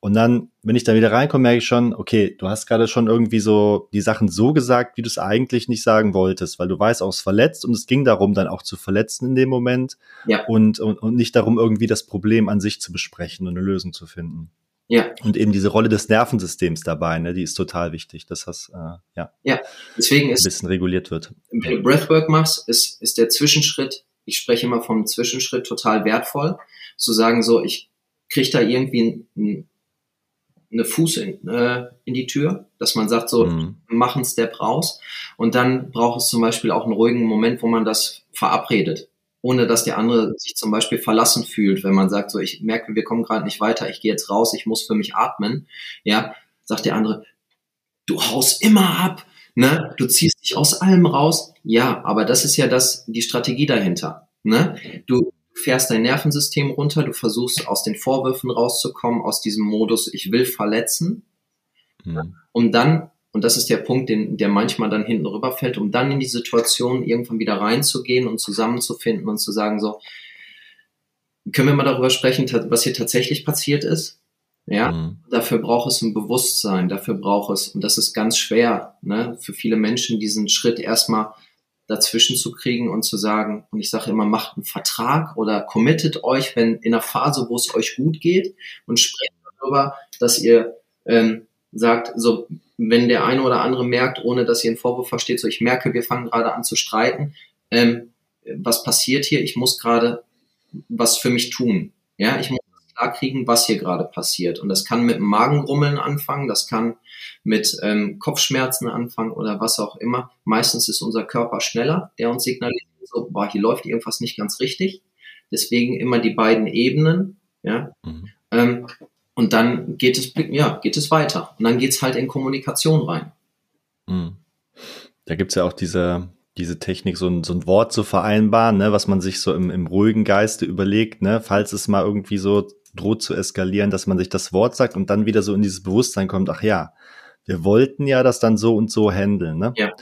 Und dann, wenn ich da wieder reinkomme, merke ich schon, okay, du hast gerade schon irgendwie so die Sachen so gesagt, wie du es eigentlich nicht sagen wolltest, weil du weißt auch, es verletzt und es ging darum, dann auch zu verletzen in dem Moment ja. und, und, und nicht darum, irgendwie das Problem an sich zu besprechen und eine Lösung zu finden. Ja. Und eben diese Rolle des Nervensystems dabei, ne, die ist total wichtig, dass das äh, ja, ja. Deswegen ist, ein bisschen reguliert wird. Wenn du Breathwork machst, ist, ist der Zwischenschritt, ich spreche immer vom Zwischenschritt, total wertvoll, zu sagen so, ich kriege da irgendwie ein, eine Fuß in, äh, in die Tür, dass man sagt so, mhm. mach einen Step raus und dann braucht es zum Beispiel auch einen ruhigen Moment, wo man das verabredet ohne dass der andere sich zum Beispiel verlassen fühlt, wenn man sagt, so ich merke, wir kommen gerade nicht weiter, ich gehe jetzt raus, ich muss für mich atmen, ja, sagt der andere, du haust immer ab, ne, du ziehst dich aus allem raus, ja, aber das ist ja das, die Strategie dahinter, ne, du fährst dein Nervensystem runter, du versuchst aus den Vorwürfen rauszukommen, aus diesem Modus, ich will verletzen, mhm. um dann und das ist der Punkt, den, der manchmal dann hinten rüberfällt, um dann in die Situation irgendwann wieder reinzugehen und zusammenzufinden und zu sagen, so, können wir mal darüber sprechen, was hier tatsächlich passiert ist? Ja, mhm. dafür braucht es ein Bewusstsein, dafür braucht es, und das ist ganz schwer, ne, für viele Menschen diesen Schritt erstmal dazwischen zu kriegen und zu sagen, und ich sage immer, macht einen Vertrag oder committet euch, wenn in einer Phase, wo es euch gut geht und sprecht darüber, dass ihr ähm, sagt, so wenn der eine oder andere merkt, ohne dass ihr einen Vorwurf versteht, so ich merke, wir fangen gerade an zu streiten, ähm, was passiert hier? Ich muss gerade was für mich tun. Ja, ich muss klarkriegen, was hier gerade passiert. Und das kann mit Magengrummeln anfangen, das kann mit ähm, Kopfschmerzen anfangen oder was auch immer. Meistens ist unser Körper schneller, der uns signalisiert, so, boah, hier läuft irgendwas nicht ganz richtig. Deswegen immer die beiden Ebenen, ja. Mhm. Ähm, und dann geht es, ja, geht es weiter. Und dann geht es halt in Kommunikation rein. Mhm. Da gibt's ja auch diese, diese Technik, so ein, so ein Wort zu vereinbaren, ne, was man sich so im, im ruhigen Geiste überlegt, ne, falls es mal irgendwie so droht zu eskalieren, dass man sich das Wort sagt und dann wieder so in dieses Bewusstsein kommt, ach ja, wir wollten ja das dann so und so handeln, ne? Ja.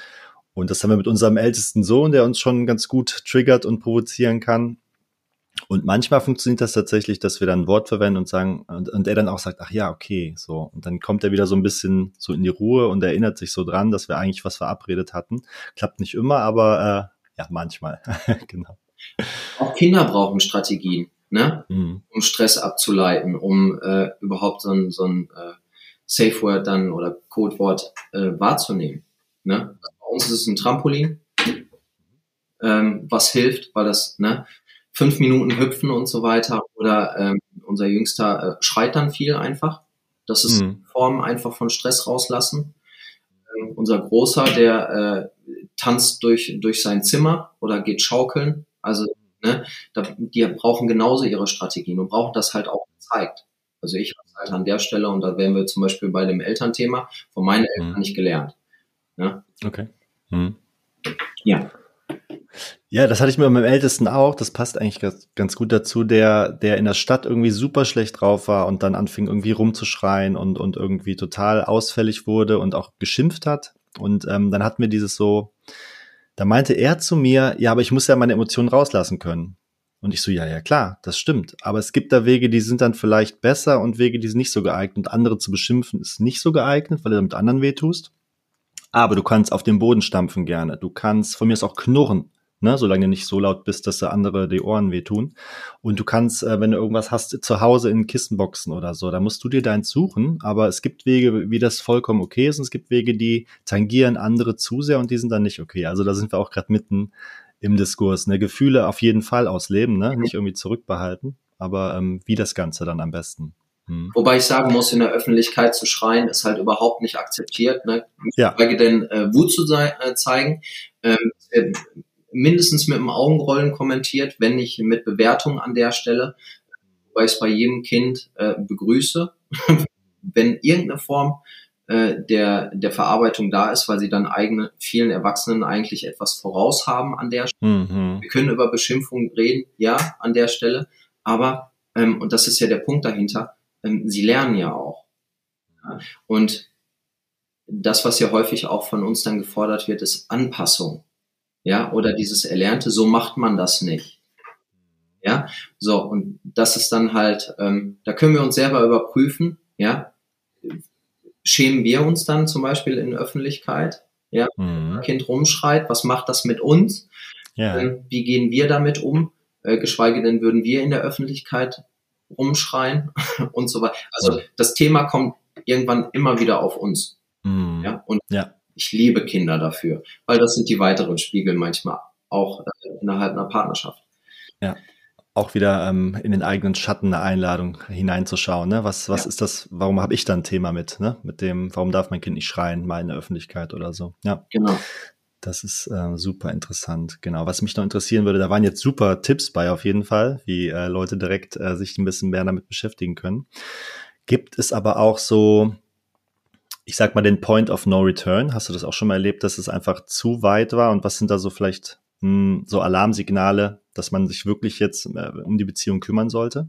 Und das haben wir mit unserem ältesten Sohn, der uns schon ganz gut triggert und provozieren kann. Und manchmal funktioniert das tatsächlich, dass wir dann ein Wort verwenden und sagen, und, und er dann auch sagt, ach ja, okay, so. Und dann kommt er wieder so ein bisschen so in die Ruhe und erinnert sich so dran, dass wir eigentlich was verabredet hatten. Klappt nicht immer, aber äh, ja, manchmal. genau. Auch Kinder brauchen Strategien, ne? Mhm. Um Stress abzuleiten, um äh, überhaupt so ein, so ein äh, Safe Word dann oder Codewort äh, wahrzunehmen. Ne? Bei uns ist es ein Trampolin, ähm, was hilft, weil das, ne, fünf Minuten hüpfen und so weiter. Oder ähm, unser Jüngster äh, schreit dann viel einfach. Das ist mhm. Form einfach von Stress rauslassen. Ähm, unser Großer, der äh, tanzt durch, durch sein Zimmer oder geht schaukeln. Also ne, da, die brauchen genauso ihre Strategien und brauchen das halt auch gezeigt. Also ich habe halt an der Stelle, und da wären wir zum Beispiel bei dem Elternthema, von meinen Eltern mhm. nicht gelernt. Ja? Okay. Mhm. Ja. Ja, das hatte ich mit meinem Ältesten auch. Das passt eigentlich ganz, ganz gut dazu, der, der in der Stadt irgendwie super schlecht drauf war und dann anfing irgendwie rumzuschreien und, und irgendwie total ausfällig wurde und auch geschimpft hat. Und ähm, dann hatten wir dieses so, da meinte er zu mir, ja, aber ich muss ja meine Emotionen rauslassen können. Und ich so, ja, ja, klar, das stimmt. Aber es gibt da Wege, die sind dann vielleicht besser und Wege, die sind nicht so geeignet. Und andere zu beschimpfen ist nicht so geeignet, weil du damit anderen wehtust. Aber du kannst auf den Boden stampfen gerne. Du kannst von mir aus auch knurren ne, solange du nicht so laut bist, dass da andere die Ohren wehtun. Und du kannst, äh, wenn du irgendwas hast, zu Hause in Kissenboxen oder so, da musst du dir deins suchen, aber es gibt Wege, wie das vollkommen okay ist und es gibt Wege, die tangieren andere zu sehr und die sind dann nicht okay. Also da sind wir auch gerade mitten im Diskurs. Ne? Gefühle auf jeden Fall ausleben, ne? nicht irgendwie zurückbehalten, aber ähm, wie das Ganze dann am besten. Hm. Wobei ich sagen muss, in der Öffentlichkeit zu schreien, ist halt überhaupt nicht akzeptiert. Ne? Ja. denn äh, Wut zu äh, zeigen. Ähm, mindestens mit dem Augenrollen kommentiert, wenn nicht mit Bewertung an der Stelle, weil ich es bei jedem Kind äh, begrüße, wenn irgendeine Form äh, der, der Verarbeitung da ist, weil sie dann eigene, vielen Erwachsenen eigentlich etwas voraus haben an der Stelle. Mhm. Wir können über Beschimpfungen reden, ja, an der Stelle, aber, ähm, und das ist ja der Punkt dahinter, ähm, sie lernen ja auch. Ja? Und das, was ja häufig auch von uns dann gefordert wird, ist Anpassung ja, oder dieses Erlernte, so macht man das nicht. Ja, so, und das ist dann halt, ähm, da können wir uns selber überprüfen, ja, schämen wir uns dann zum Beispiel in Öffentlichkeit, ja, mhm. Kind rumschreit, was macht das mit uns? Ja. Ähm, wie gehen wir damit um? Äh, geschweige denn würden wir in der Öffentlichkeit rumschreien und so weiter. Also das Thema kommt irgendwann immer wieder auf uns. Mhm. Ja, und ja ich liebe Kinder dafür, weil das sind die weiteren Spiegel manchmal auch äh, innerhalb einer Partnerschaft. Ja, auch wieder ähm, in den eigenen Schatten eine Einladung hineinzuschauen. Ne? Was, was ja. ist das? Warum habe ich da ein Thema mit? Ne? Mit dem, warum darf mein Kind nicht schreien, mal in der Öffentlichkeit oder so? Ja, genau. Das ist äh, super interessant. Genau. Was mich noch interessieren würde, da waren jetzt super Tipps bei auf jeden Fall, wie äh, Leute direkt äh, sich ein bisschen mehr damit beschäftigen können. Gibt es aber auch so ich sag mal, den Point of No Return? Hast du das auch schon mal erlebt, dass es einfach zu weit war? Und was sind da so vielleicht mh, hm, so Alarmsignale, dass man sich wirklich jetzt äh, um die Beziehung kümmern sollte?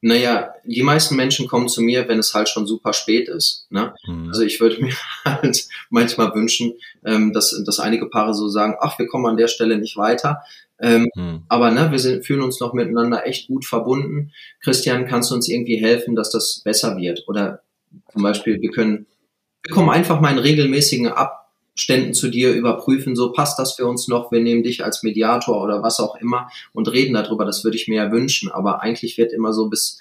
Naja, die meisten Menschen kommen zu mir, wenn es halt schon super spät ist. Ne? Mhm. Also ich würde mir halt manchmal wünschen, ähm, dass, dass einige Paare so sagen, ach, wir kommen an der Stelle nicht weiter. Ähm, mhm. Aber ne, wir sind, fühlen uns noch miteinander echt gut verbunden. Christian, kannst du uns irgendwie helfen, dass das besser wird? Oder zum Beispiel, wir können, wir kommen einfach mal in regelmäßigen Abständen zu dir, überprüfen, so passt das für uns noch, wir nehmen dich als Mediator oder was auch immer und reden darüber, das würde ich mir ja wünschen. Aber eigentlich wird immer so bis,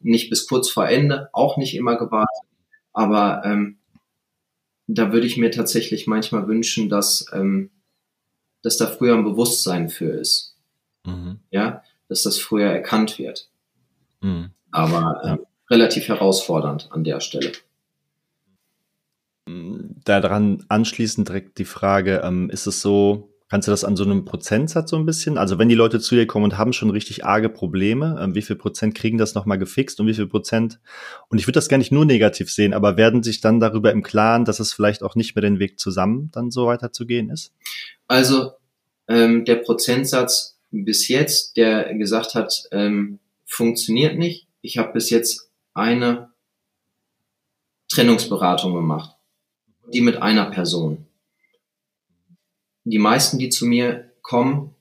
nicht bis kurz vor Ende, auch nicht immer gewartet. Aber ähm, da würde ich mir tatsächlich manchmal wünschen, dass, ähm, dass da früher ein Bewusstsein für ist. Mhm. Ja, dass das früher erkannt wird. Mhm. Aber äh, relativ herausfordernd an der Stelle. Daran anschließend direkt die Frage, ähm, ist es so, Kannst du das an so einem Prozentsatz so ein bisschen? Also wenn die Leute zu dir kommen und haben schon richtig arge Probleme, ähm, wie viel Prozent kriegen das nochmal gefixt und wie viel Prozent? Und ich würde das gar nicht nur negativ sehen, aber werden sich dann darüber im Klaren, dass es vielleicht auch nicht mehr den Weg zusammen dann so weiterzugehen ist? Also ähm, der Prozentsatz bis jetzt, der gesagt hat, ähm, funktioniert nicht. Ich habe bis jetzt eine Trennungsberatung gemacht, die mit einer Person die meisten, die zu mir kommen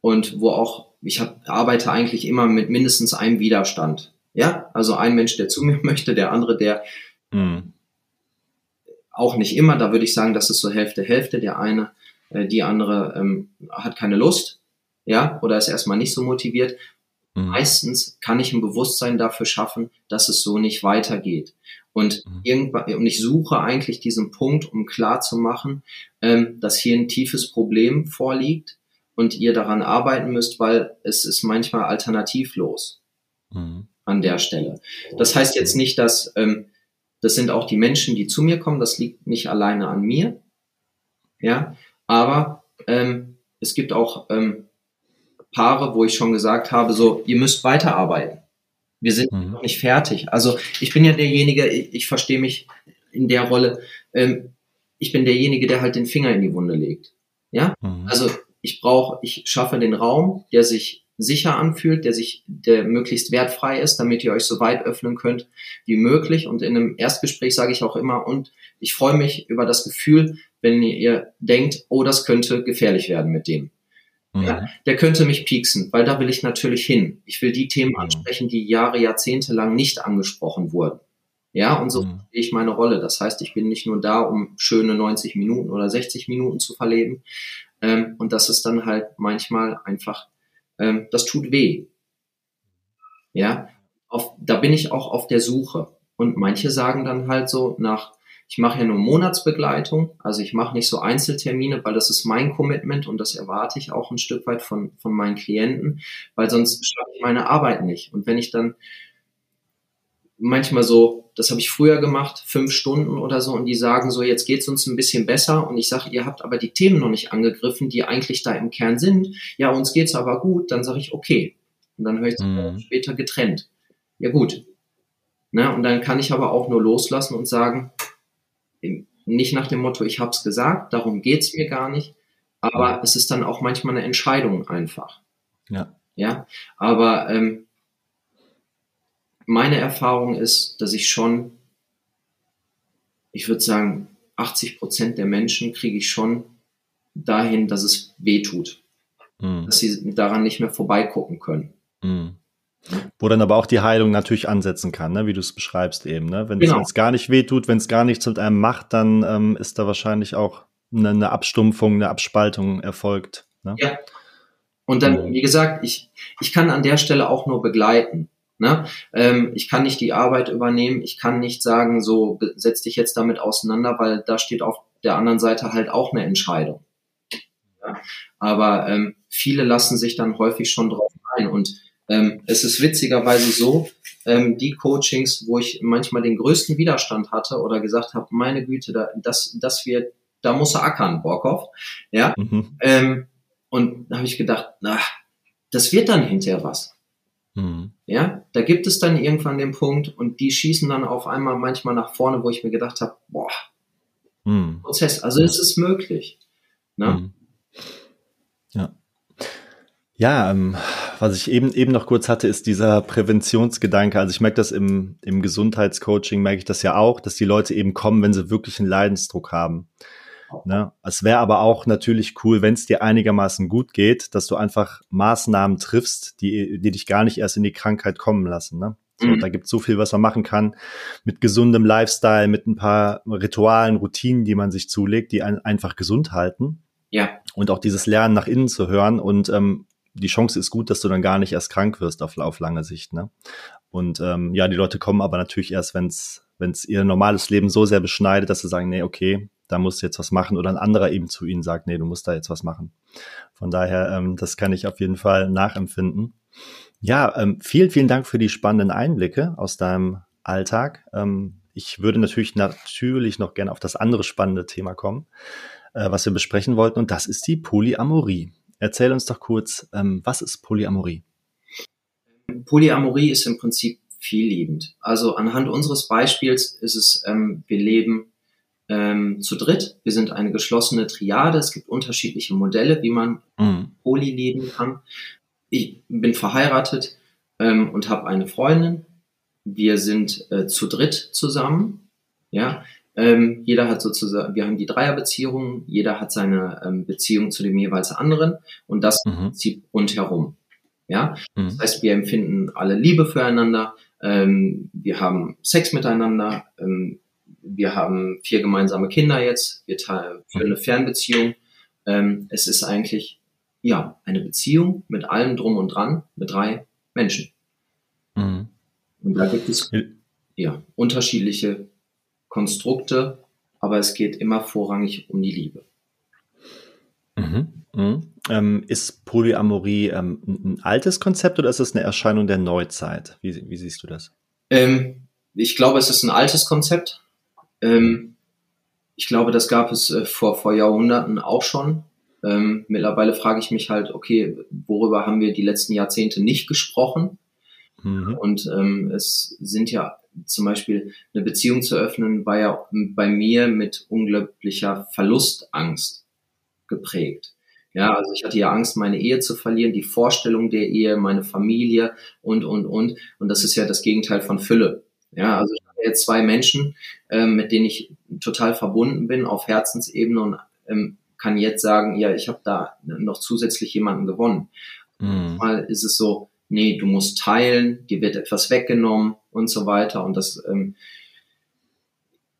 und wo auch, ich hab, arbeite eigentlich immer mit mindestens einem Widerstand. Ja, also ein Mensch, der zu mir möchte, der andere, der mhm. auch nicht immer, da würde ich sagen, das ist so Hälfte, Hälfte. Der eine, äh, die andere ähm, hat keine Lust, ja, oder ist erstmal nicht so motiviert. Mhm. Meistens kann ich ein Bewusstsein dafür schaffen, dass es so nicht weitergeht. Und mhm. irgendwann, und ich suche eigentlich diesen Punkt, um klar zu machen, ähm, dass hier ein tiefes Problem vorliegt und ihr daran arbeiten müsst, weil es ist manchmal alternativlos mhm. an der Stelle. Das heißt jetzt nicht, dass ähm, das sind auch die Menschen, die zu mir kommen. Das liegt nicht alleine an mir, ja. Aber ähm, es gibt auch ähm, Paare, wo ich schon gesagt habe, so ihr müsst weiterarbeiten. Wir sind mhm. noch nicht fertig. Also ich bin ja derjenige, ich, ich verstehe mich in der Rolle, ähm, ich bin derjenige, der halt den Finger in die Wunde legt. Ja, mhm. also ich brauche, ich schaffe den Raum, der sich sicher anfühlt, der sich, der möglichst wertfrei ist, damit ihr euch so weit öffnen könnt wie möglich. Und in einem Erstgespräch sage ich auch immer, und ich freue mich über das Gefühl, wenn ihr denkt, oh, das könnte gefährlich werden mit dem. Mhm. Ja, der könnte mich pieksen, weil da will ich natürlich hin. Ich will die Themen mhm. ansprechen, die Jahre, Jahrzehnte lang nicht angesprochen wurden. Ja, und so mhm. verstehe ich meine Rolle. Das heißt, ich bin nicht nur da, um schöne 90 Minuten oder 60 Minuten zu verleben. Ähm, und das ist dann halt manchmal einfach, ähm, das tut weh. Ja, auf, da bin ich auch auf der Suche. Und manche sagen dann halt so nach ich mache ja nur Monatsbegleitung, also ich mache nicht so Einzeltermine, weil das ist mein Commitment und das erwarte ich auch ein Stück weit von, von meinen Klienten, weil sonst schaffe ich meine Arbeit nicht. Und wenn ich dann manchmal so, das habe ich früher gemacht, fünf Stunden oder so, und die sagen so, jetzt geht's uns ein bisschen besser, und ich sage, ihr habt aber die Themen noch nicht angegriffen, die eigentlich da im Kern sind. Ja, uns geht's aber gut, dann sage ich, okay. Und dann höre ich mhm. später getrennt. Ja, gut. Ne? Und dann kann ich aber auch nur loslassen und sagen, nicht nach dem Motto, ich habe es gesagt, darum geht's mir gar nicht, aber es ist dann auch manchmal eine Entscheidung einfach. Ja. Ja, aber ähm, meine Erfahrung ist, dass ich schon, ich würde sagen, 80 Prozent der Menschen kriege ich schon dahin, dass es weh tut. Mhm. Dass sie daran nicht mehr vorbeigucken können. Mhm. Wo dann aber auch die Heilung natürlich ansetzen kann, ne? wie du es beschreibst eben. Ne? Wenn genau. es gar nicht wehtut, wenn es gar nichts mit einem macht, dann ähm, ist da wahrscheinlich auch eine, eine Abstumpfung, eine Abspaltung erfolgt. Ne? Ja. Und dann, wie gesagt, ich, ich kann an der Stelle auch nur begleiten. Ne? Ähm, ich kann nicht die Arbeit übernehmen, ich kann nicht sagen, so setz dich jetzt damit auseinander, weil da steht auf der anderen Seite halt auch eine Entscheidung. Ja? Aber ähm, viele lassen sich dann häufig schon drauf ein und ähm, es ist witzigerweise so, ähm, die Coachings, wo ich manchmal den größten Widerstand hatte oder gesagt habe, meine Güte, da, das, das wird, da muss er ackern, Borkhoff. Ja. Mhm. Ähm, und da habe ich gedacht, na, das wird dann hinterher was. Mhm. Ja, da gibt es dann irgendwann den Punkt und die schießen dann auf einmal manchmal nach vorne, wo ich mir gedacht habe, boah, mhm. Prozess, also ja. es ist möglich. Ne? Mhm. Ja. Ja, ähm, was ich eben eben noch kurz hatte, ist dieser Präventionsgedanke. Also ich merke das im, im Gesundheitscoaching, merke ich das ja auch, dass die Leute eben kommen, wenn sie wirklich einen Leidensdruck haben. Ne? Es wäre aber auch natürlich cool, wenn es dir einigermaßen gut geht, dass du einfach Maßnahmen triffst, die, die dich gar nicht erst in die Krankheit kommen lassen. Ne? So, mhm. Da gibt es so viel, was man machen kann mit gesundem Lifestyle, mit ein paar Ritualen, Routinen, die man sich zulegt, die einen einfach gesund halten. Ja. Und auch dieses Lernen nach innen zu hören und ähm, die Chance ist gut, dass du dann gar nicht erst krank wirst auf, auf lange Sicht. Ne? Und ähm, ja, die Leute kommen aber natürlich erst, wenn es ihr normales Leben so sehr beschneidet, dass sie sagen, nee, okay, da musst du jetzt was machen oder ein anderer eben zu ihnen sagt, nee, du musst da jetzt was machen. Von daher, ähm, das kann ich auf jeden Fall nachempfinden. Ja, ähm, vielen, vielen Dank für die spannenden Einblicke aus deinem Alltag. Ähm, ich würde natürlich natürlich noch gerne auf das andere spannende Thema kommen, äh, was wir besprechen wollten, und das ist die Polyamorie. Erzähl uns doch kurz, ähm, was ist Polyamorie? Polyamorie ist im Prinzip vielliebend. Also anhand unseres Beispiels ist es, ähm, wir leben ähm, zu dritt. Wir sind eine geschlossene Triade. Es gibt unterschiedliche Modelle, wie man mhm. Poly leben kann. Ich bin verheiratet ähm, und habe eine Freundin. Wir sind äh, zu dritt zusammen. Ja, ähm, jeder hat sozusagen, wir haben die Dreierbeziehung, jeder hat seine ähm, Beziehung zu dem jeweils anderen und das mhm. Prinzip rundherum. Ja, mhm. das heißt, wir empfinden alle Liebe füreinander, ähm, wir haben Sex miteinander, ähm, wir haben vier gemeinsame Kinder jetzt, wir teilen für eine Fernbeziehung. Ähm, es ist eigentlich ja eine Beziehung mit allem drum und dran mit drei Menschen. Mhm. Und da gibt es ja unterschiedliche Konstrukte, aber es geht immer vorrangig um die Liebe. Mhm. Mhm. Ähm, ist Polyamorie ähm, ein altes Konzept oder ist es eine Erscheinung der Neuzeit? Wie, wie siehst du das? Ähm, ich glaube, es ist ein altes Konzept. Ähm, ich glaube, das gab es äh, vor, vor Jahrhunderten auch schon. Ähm, mittlerweile frage ich mich halt, okay, worüber haben wir die letzten Jahrzehnte nicht gesprochen? Mhm. Und ähm, es sind ja zum Beispiel eine Beziehung zu öffnen, war ja bei mir mit unglaublicher Verlustangst geprägt. Ja, also ich hatte ja Angst, meine Ehe zu verlieren, die Vorstellung der Ehe, meine Familie und, und, und. Und das ist ja das Gegenteil von Fülle. Ja, also ich habe jetzt zwei Menschen, ähm, mit denen ich total verbunden bin auf Herzensebene und ähm, kann jetzt sagen, ja, ich habe da noch zusätzlich jemanden gewonnen. Mhm. Mal ist es so, nee, du musst teilen, dir wird etwas weggenommen und so weiter. Und das ähm,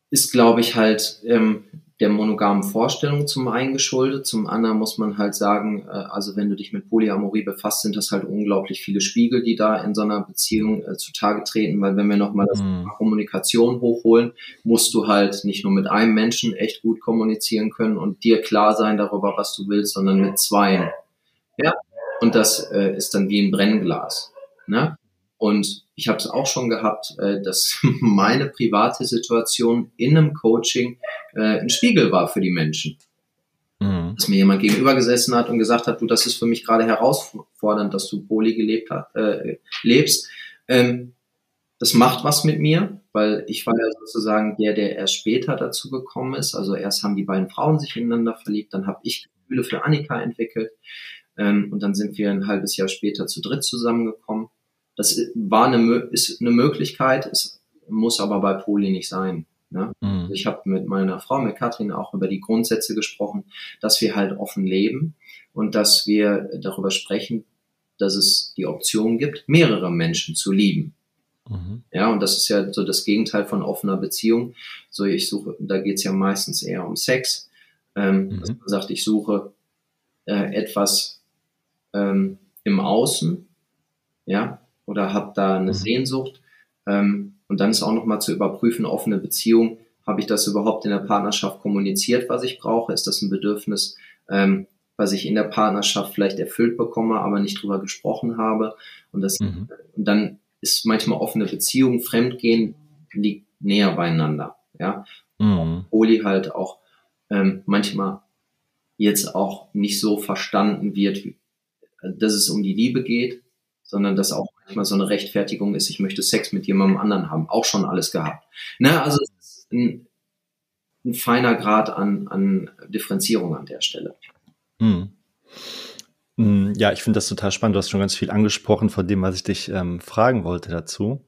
ist, glaube ich, halt ähm, der monogamen Vorstellung zum einen geschuldet. Zum anderen muss man halt sagen, äh, also wenn du dich mit Polyamorie befasst, sind das halt unglaublich viele Spiegel, die da in so einer Beziehung äh, zutage treten, weil wenn wir nochmal das mhm. Kommunikation hochholen, musst du halt nicht nur mit einem Menschen echt gut kommunizieren können und dir klar sein darüber, was du willst, sondern mit zweien. Ja, und das äh, ist dann wie ein Brennglas. Ne? Und ich habe es auch schon gehabt, äh, dass meine private Situation in einem Coaching äh, ein Spiegel war für die Menschen. Mhm. Dass mir jemand gegenüber gesessen hat und gesagt hat, du, das ist für mich gerade herausfordernd, dass du Poli gelebt hat, äh, lebst. Ähm, das macht was mit mir, weil ich war ja sozusagen der, der erst später dazu gekommen ist. Also erst haben die beiden Frauen sich ineinander verliebt, dann habe ich Gefühle für Annika entwickelt ähm, und dann sind wir ein halbes Jahr später zu dritt zusammengekommen. Das war eine, ist eine Möglichkeit, es muss aber bei Poli nicht sein. Ne? Mhm. Also ich habe mit meiner Frau, mit Katrin, auch über die Grundsätze gesprochen, dass wir halt offen leben und dass wir darüber sprechen, dass es die Option gibt, mehrere Menschen zu lieben. Mhm. Ja, und das ist ja so das Gegenteil von offener Beziehung. So, ich suche, da geht's ja meistens eher um Sex. Ähm, mhm. Dass man sagt, ich suche äh, etwas ähm, im Außen, ja, oder habe da eine mhm. Sehnsucht. Ähm, und dann ist auch nochmal zu überprüfen, offene Beziehung, habe ich das überhaupt in der Partnerschaft kommuniziert, was ich brauche? Ist das ein Bedürfnis, ähm, was ich in der Partnerschaft vielleicht erfüllt bekomme, aber nicht drüber gesprochen habe? Und, das, mhm. und dann ist manchmal offene Beziehung, Fremdgehen liegt näher beieinander. Ja, mhm. Poli halt auch ähm, manchmal jetzt auch nicht so verstanden wird, dass es um die Liebe geht, sondern dass auch manchmal so eine Rechtfertigung ist, ich möchte Sex mit jemandem anderen haben. Auch schon alles gehabt. Ne? Also ein, ein feiner Grad an, an Differenzierung an der Stelle. Hm. Ja, ich finde das total spannend. Du hast schon ganz viel angesprochen von dem, was ich dich ähm, fragen wollte dazu.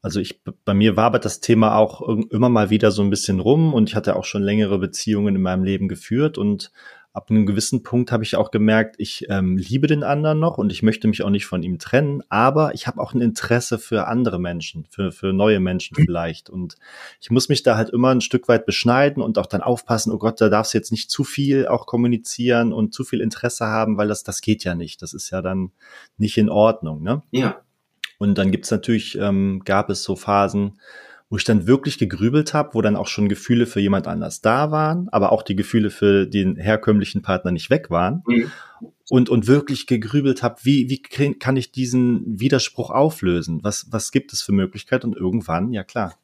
Also ich, bei mir war aber das Thema auch immer mal wieder so ein bisschen rum und ich hatte auch schon längere Beziehungen in meinem Leben geführt und ab einem gewissen Punkt habe ich auch gemerkt, ich ähm, liebe den anderen noch und ich möchte mich auch nicht von ihm trennen, aber ich habe auch ein Interesse für andere Menschen, für, für neue Menschen vielleicht. Und ich muss mich da halt immer ein Stück weit beschneiden und auch dann aufpassen, oh Gott, da darfst du jetzt nicht zu viel auch kommunizieren und zu viel Interesse haben, weil das, das geht ja nicht. Das ist ja dann nicht in Ordnung. Ne? Ja. Und dann gibt's natürlich, ähm, gab es so Phasen, wo ich dann wirklich gegrübelt habe, wo dann auch schon Gefühle für jemand anders da waren, aber auch die Gefühle für den herkömmlichen Partner nicht weg waren. Mhm. und, und wirklich gegrübelt habe, wie, wie kann ich diesen Widerspruch auflösen? Was, was gibt es für Möglichkeiten? Und irgendwann, ja klar,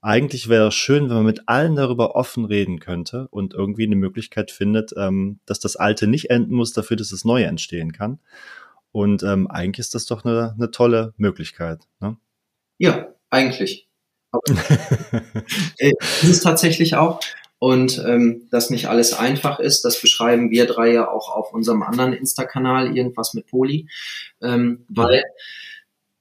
eigentlich wäre es schön, wenn man mit allen darüber offen reden könnte und irgendwie eine Möglichkeit findet, ähm, dass das Alte nicht enden muss, dafür, dass das Neue entstehen kann. Und ähm, eigentlich ist das doch eine, eine tolle Möglichkeit. Ne? Ja, eigentlich. äh, ist es tatsächlich auch. Und ähm, dass nicht alles einfach ist, das beschreiben wir drei ja auch auf unserem anderen Insta-Kanal, irgendwas mit Poli, ähm, weil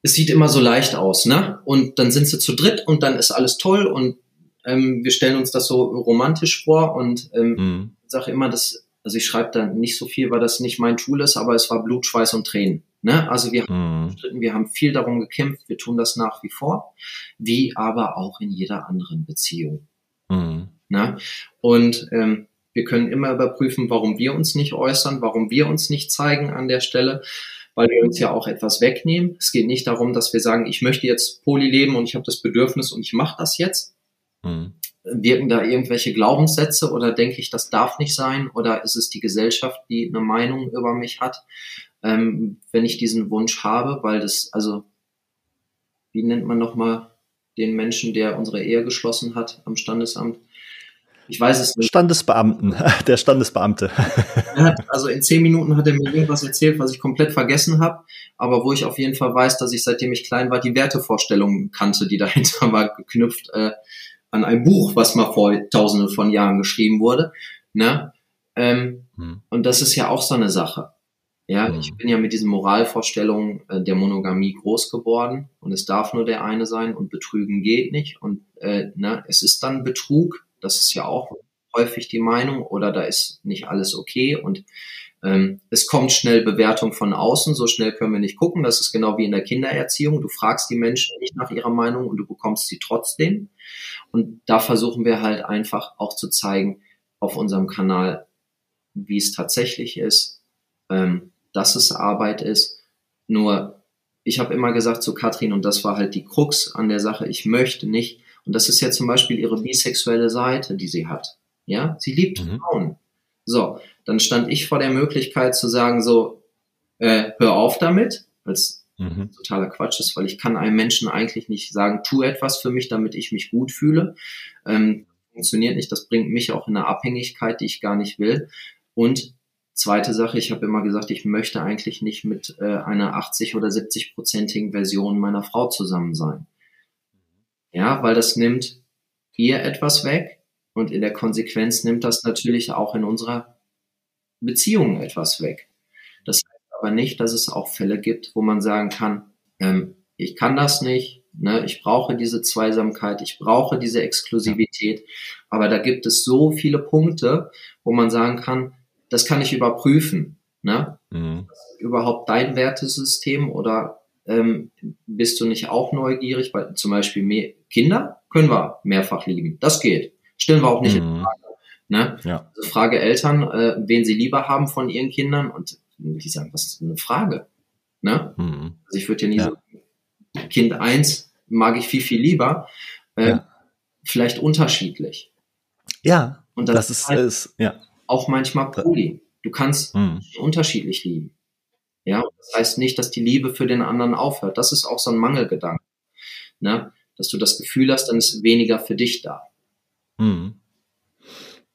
es sieht immer so leicht aus, ne? Und dann sind sie zu dritt und dann ist alles toll und ähm, wir stellen uns das so romantisch vor und ähm, mhm. sage immer, dass also ich schreibe da nicht so viel, weil das nicht mein Tool ist, aber es war Blut, Schweiß und Tränen. Ne? Also wir, mhm. haben, wir haben viel darum gekämpft, wir tun das nach wie vor, wie aber auch in jeder anderen Beziehung. Mhm. Ne? Und ähm, wir können immer überprüfen, warum wir uns nicht äußern, warum wir uns nicht zeigen an der Stelle, weil wir uns ja auch etwas wegnehmen. Es geht nicht darum, dass wir sagen, ich möchte jetzt Poly leben und ich habe das Bedürfnis und ich mache das jetzt. Mhm. Wirken da irgendwelche Glaubenssätze oder denke ich, das darf nicht sein? Oder ist es die Gesellschaft, die eine Meinung über mich hat, ähm, wenn ich diesen Wunsch habe? Weil das, also, wie nennt man nochmal den Menschen, der unsere Ehe geschlossen hat am Standesamt? Ich weiß es nicht. Standesbeamten, der Standesbeamte. also in zehn Minuten hat er mir irgendwas erzählt, was ich komplett vergessen habe, aber wo ich auf jeden Fall weiß, dass ich seitdem ich klein war, die Wertevorstellungen kannte, die dahinter war, geknüpft äh, an ein Buch, was mal vor tausenden von Jahren geschrieben wurde. Ne? Ähm, hm. Und das ist ja auch so eine Sache. Ja, hm. ich bin ja mit diesen Moralvorstellungen äh, der Monogamie groß geworden und es darf nur der eine sein und betrügen geht nicht und äh, ne, es ist dann Betrug, das ist ja auch häufig die Meinung oder da ist nicht alles okay und ähm, es kommt schnell Bewertung von außen, so schnell können wir nicht gucken. Das ist genau wie in der Kindererziehung. Du fragst die Menschen nicht nach ihrer Meinung und du bekommst sie trotzdem. Und da versuchen wir halt einfach auch zu zeigen auf unserem Kanal, wie es tatsächlich ist, ähm, dass es Arbeit ist. Nur, ich habe immer gesagt zu Katrin, und das war halt die Krux an der Sache, ich möchte nicht, und das ist ja zum Beispiel ihre bisexuelle Seite, die sie hat. Ja, sie liebt mhm. Frauen. So, dann stand ich vor der Möglichkeit zu sagen, so, äh, hör auf damit, als mhm. totaler Quatsch ist, weil ich kann einem Menschen eigentlich nicht sagen, tu etwas für mich, damit ich mich gut fühle. Ähm, funktioniert nicht, das bringt mich auch in eine Abhängigkeit, die ich gar nicht will. Und zweite Sache, ich habe immer gesagt, ich möchte eigentlich nicht mit äh, einer 80 oder 70 prozentigen Version meiner Frau zusammen sein. Ja, weil das nimmt ihr etwas weg und in der Konsequenz nimmt das natürlich auch in unserer Beziehung etwas weg. Das heißt aber nicht, dass es auch Fälle gibt, wo man sagen kann, ähm, ich kann das nicht, ne, ich brauche diese Zweisamkeit, ich brauche diese Exklusivität, aber da gibt es so viele Punkte, wo man sagen kann, das kann ich überprüfen. Ne? Mhm. Überhaupt dein Wertesystem oder ähm, bist du nicht auch neugierig? Weil zum Beispiel mehr Kinder können wir mehrfach lieben. Das geht. Stellen wir auch nicht mhm. in Frage. Ne? Ja. Also frage Eltern, äh, wen sie lieber haben von ihren Kindern und die sagen, was ist eine Frage? Ne? Mhm. Also ich würde ja nie ja. sagen, Kind eins mag ich viel, viel lieber. Äh, ja. Vielleicht unterschiedlich. Ja. Und das, das ist, halt ist, ja. Auch manchmal poly. Du kannst mhm. unterschiedlich lieben. Ja, das heißt nicht, dass die Liebe für den anderen aufhört. Das ist auch so ein Mangelgedanke. Ne? Dass du das Gefühl hast, dann ist weniger für dich da. Mhm.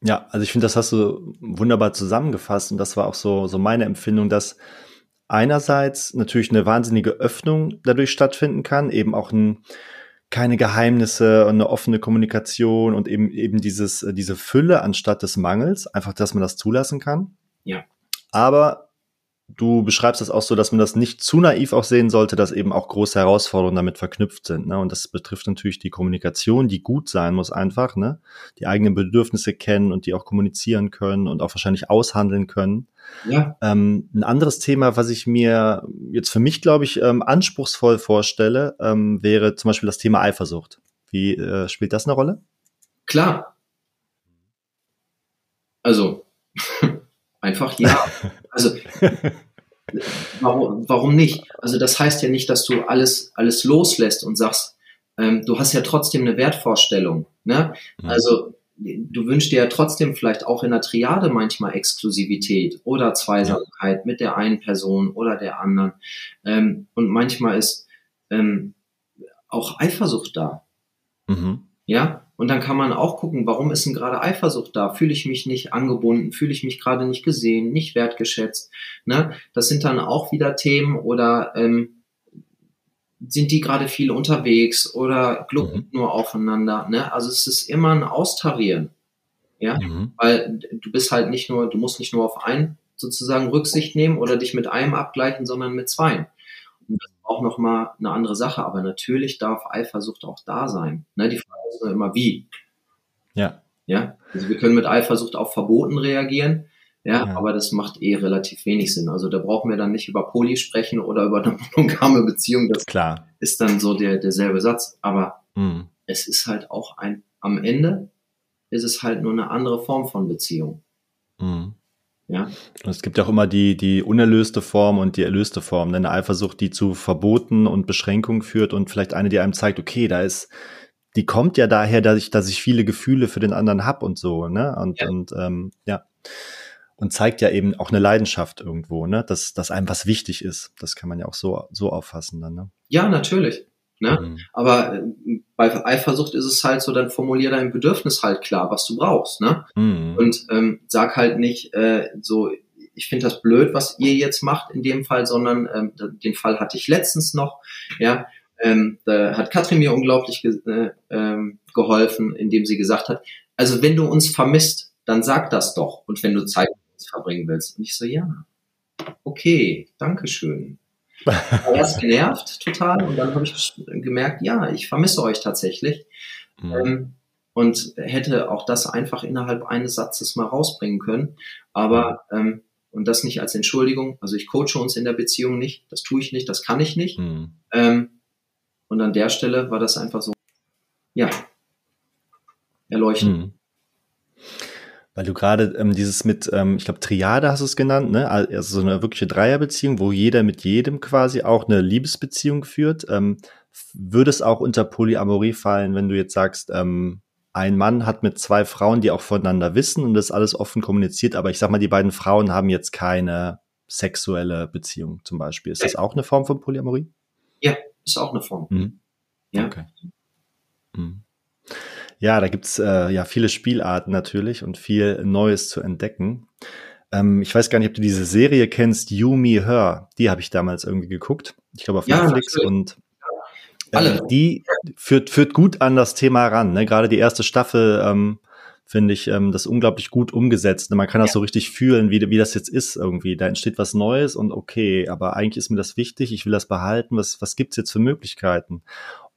Ja, also ich finde, das hast du wunderbar zusammengefasst und das war auch so, so meine Empfindung, dass einerseits natürlich eine wahnsinnige Öffnung dadurch stattfinden kann, eben auch ein, keine Geheimnisse und eine offene Kommunikation und eben, eben dieses, diese Fülle anstatt des Mangels, einfach, dass man das zulassen kann. Ja. Aber du beschreibst das auch so, dass man das nicht zu naiv auch sehen sollte, dass eben auch große Herausforderungen damit verknüpft sind. Ne? Und das betrifft natürlich die Kommunikation, die gut sein muss einfach, ne? Die eigenen Bedürfnisse kennen und die auch kommunizieren können und auch wahrscheinlich aushandeln können. Ja. Ähm, ein anderes Thema, was ich mir jetzt für mich, glaube ich, ähm, anspruchsvoll vorstelle, ähm, wäre zum Beispiel das Thema Eifersucht. Wie äh, spielt das eine Rolle? Klar. Also, einfach ja. Also warum, warum nicht? Also das heißt ja nicht, dass du alles, alles loslässt und sagst, ähm, du hast ja trotzdem eine Wertvorstellung. Ne? Mhm. Also du wünschst dir ja trotzdem vielleicht auch in der Triade manchmal Exklusivität oder Zweisamkeit ja. mit der einen Person oder der anderen. Ähm, und manchmal ist ähm, auch Eifersucht da. Mhm. Ja, und dann kann man auch gucken, warum ist denn gerade Eifersucht da? Fühle ich mich nicht angebunden? Fühle ich mich gerade nicht gesehen, nicht wertgeschätzt? Ne? Das sind dann auch wieder Themen oder ähm, sind die gerade viel unterwegs oder glucken mhm. nur aufeinander? Ne? Also es ist immer ein Austarieren. Ja, mhm. weil du bist halt nicht nur, du musst nicht nur auf einen sozusagen Rücksicht nehmen oder dich mit einem abgleichen, sondern mit zweien. Auch nochmal eine andere Sache. Aber natürlich darf Eifersucht auch da sein. Ne? Die Frage ist nur immer, wie. Ja. Ja, also wir können mit Eifersucht auf Verboten reagieren. Ja, ja, aber das macht eh relativ wenig Sinn. Also da brauchen wir dann nicht über Poli sprechen oder über eine monogame Beziehung. Das Klar. ist dann so der, derselbe Satz. Aber mhm. es ist halt auch ein, am Ende ist es halt nur eine andere Form von Beziehung. Mhm. Ja. Es gibt auch immer die, die unerlöste Form und die erlöste Form. Ne? Eine Eifersucht, die zu Verboten und Beschränkungen führt und vielleicht eine, die einem zeigt, okay, da ist, die kommt ja daher, dass ich, dass ich viele Gefühle für den anderen hab und so, ne? Und, ja. und ähm, ja. Und zeigt ja eben auch eine Leidenschaft irgendwo, ne? Dass, dass einem was wichtig ist. Das kann man ja auch so, so auffassen dann, ne? Ja, natürlich. Ne? Mhm. Aber äh, bei Eifersucht ist es halt so, dann formulier dein Bedürfnis halt klar, was du brauchst. Ne? Mhm. Und ähm, sag halt nicht äh, so, ich finde das blöd, was ihr jetzt macht in dem Fall, sondern ähm, den Fall hatte ich letztens noch. Ja, ähm, da hat Katrin mir unglaublich ge äh, ähm, geholfen, indem sie gesagt hat, also wenn du uns vermisst, dann sag das doch. Und wenn du Zeit mit uns verbringen willst. Und ich so, ja, okay, danke schön war erst genervt total und dann habe ich gemerkt, ja, ich vermisse euch tatsächlich. Mhm. Ähm, und hätte auch das einfach innerhalb eines Satzes mal rausbringen können. Aber ähm, und das nicht als Entschuldigung. Also ich coache uns in der Beziehung nicht, das tue ich nicht, das kann ich nicht. Mhm. Ähm, und an der Stelle war das einfach so, ja, erleuchten. Mhm. Weil du gerade ähm, dieses mit, ähm, ich glaube, Triade hast du es genannt, ne? Also so eine wirkliche Dreierbeziehung, wo jeder mit jedem quasi auch eine Liebesbeziehung führt. Ähm, würde es auch unter Polyamorie fallen, wenn du jetzt sagst, ähm, ein Mann hat mit zwei Frauen, die auch voneinander wissen und das alles offen kommuniziert, aber ich sag mal, die beiden Frauen haben jetzt keine sexuelle Beziehung zum Beispiel. Ist das auch eine Form von Polyamorie? Ja, ist auch eine Form. Mhm. Ja. Okay. Mhm. Ja, da gibt's äh, ja viele Spielarten natürlich und viel Neues zu entdecken. Ähm, ich weiß gar nicht, ob du diese Serie kennst, You Me Her. Die habe ich damals irgendwie geguckt. Ich glaube auf ja, Netflix natürlich. und äh, die führt, führt gut an das Thema ran. Ne? Gerade die erste Staffel ähm, finde ich ähm, das unglaublich gut umgesetzt. Man kann das ja. so richtig fühlen, wie, wie das jetzt ist irgendwie. Da entsteht was Neues und okay, aber eigentlich ist mir das wichtig, ich will das behalten. Was, was gibt's jetzt für Möglichkeiten?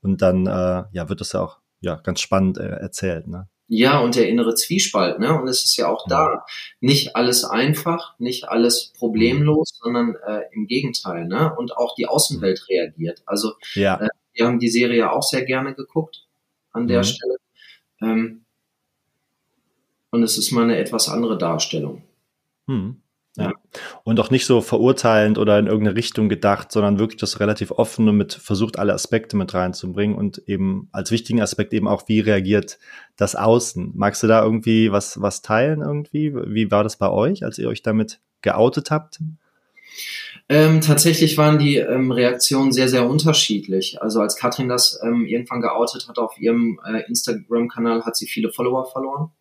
Und dann äh, ja, wird das ja auch ja, ganz spannend äh, erzählt. Ne? Ja, und der innere Zwiespalt, ne? Und es ist ja auch da nicht alles einfach, nicht alles problemlos, mhm. sondern äh, im Gegenteil, ne? Und auch die Außenwelt mhm. reagiert. Also ja. äh, wir haben die Serie auch sehr gerne geguckt an der mhm. Stelle. Ähm, und es ist mal eine etwas andere Darstellung. Mhm. Ja. Und auch nicht so verurteilend oder in irgendeine Richtung gedacht, sondern wirklich das relativ offen und mit versucht, alle Aspekte mit reinzubringen und eben als wichtigen Aspekt eben auch, wie reagiert das Außen. Magst du da irgendwie was, was teilen irgendwie? Wie war das bei euch, als ihr euch damit geoutet habt? Ähm, tatsächlich waren die ähm, Reaktionen sehr, sehr unterschiedlich. Also als Katrin das ähm, irgendwann geoutet hat auf ihrem äh, Instagram-Kanal, hat sie viele Follower verloren.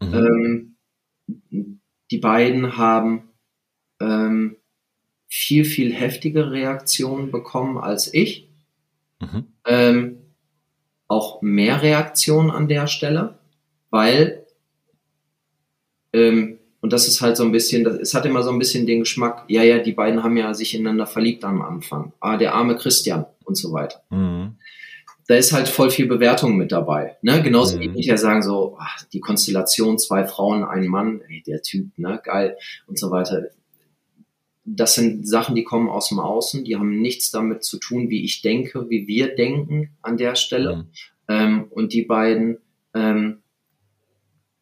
Mhm. Die beiden haben ähm, viel, viel heftige Reaktionen bekommen als ich. Mhm. Ähm, auch mehr Reaktionen an der Stelle, weil, ähm, und das ist halt so ein bisschen, das, es hat immer so ein bisschen den Geschmack, ja, ja, die beiden haben ja sich ineinander verliebt am Anfang. Ah, der arme Christian und so weiter. Mhm da ist halt voll viel Bewertung mit dabei. Ne? Genauso mhm. wie ich ja sagen, so, ach, die Konstellation, zwei Frauen, ein Mann, ey, der Typ, ne, geil und so weiter. Das sind Sachen, die kommen aus dem Außen, die haben nichts damit zu tun, wie ich denke, wie wir denken an der Stelle. Mhm. Ähm, und die beiden ähm,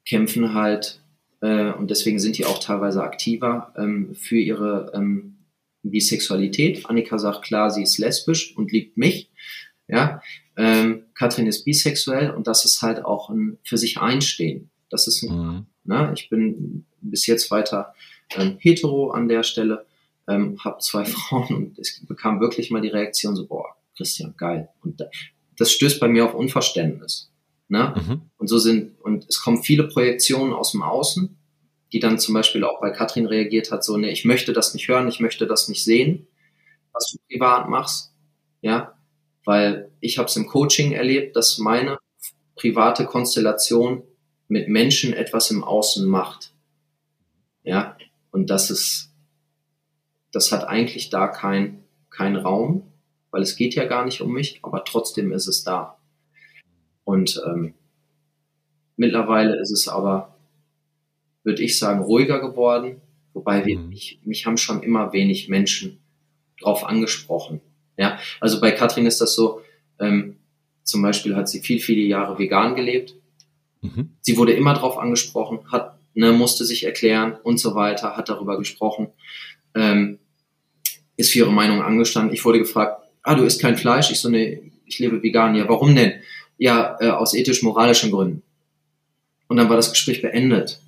kämpfen halt, äh, und deswegen sind die auch teilweise aktiver, ähm, für ihre ähm, Bisexualität. Annika sagt klar, sie ist lesbisch und liebt mich. Ja, ähm, Katrin ist bisexuell und das ist halt auch ein für sich einstehen. Das ist ein, mhm. ne, ich bin bis jetzt weiter ähm, hetero an der Stelle, ähm, habe zwei Frauen und es bekam wirklich mal die Reaktion so, boah, Christian, geil. Und das stößt bei mir auf Unverständnis. Ne? Mhm. Und so sind, und es kommen viele Projektionen aus dem Außen, die dann zum Beispiel auch bei Katrin reagiert hat, so, ne, ich möchte das nicht hören, ich möchte das nicht sehen, was du privat machst. Ja, weil ich habe es im Coaching erlebt, dass meine private Konstellation mit Menschen etwas im Außen macht. Ja, und das ist, das hat eigentlich da kein, kein Raum, weil es geht ja gar nicht um mich, aber trotzdem ist es da. Und ähm, mittlerweile ist es aber, würde ich sagen, ruhiger geworden, wobei wir, mhm. mich, mich haben schon immer wenig Menschen drauf angesprochen. Ja, also bei Katrin ist das so, ähm, zum Beispiel hat sie viel, viele Jahre vegan gelebt. Mhm. Sie wurde immer drauf angesprochen, hat, ne, musste sich erklären und so weiter, hat darüber gesprochen, ähm, ist für ihre Meinung angestanden. Ich wurde gefragt, ah, du isst kein Fleisch? Ich so, ne, ich lebe vegan. Ja, warum denn? Ja, äh, aus ethisch-moralischen Gründen. Und dann war das Gespräch beendet.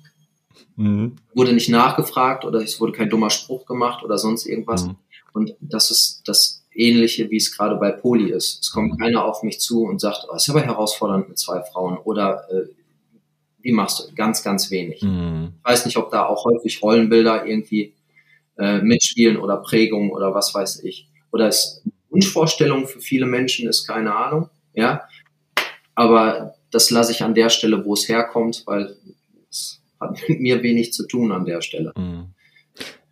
Mhm. Wurde nicht nachgefragt oder es wurde kein dummer Spruch gemacht oder sonst irgendwas. Mhm. Und das ist das Ähnliche, wie es gerade bei Poli ist. Es kommt mhm. keiner auf mich zu und sagt, oh, ist aber herausfordernd mit zwei Frauen oder äh, wie machst du? Ganz, ganz wenig. Mhm. Ich weiß nicht, ob da auch häufig Rollenbilder irgendwie äh, mitspielen oder Prägungen oder was weiß ich. Oder es Wunschvorstellung für viele Menschen ist, keine Ahnung, ja. Aber das lasse ich an der Stelle, wo es herkommt, weil es hat mit mir wenig zu tun an der Stelle. Mhm.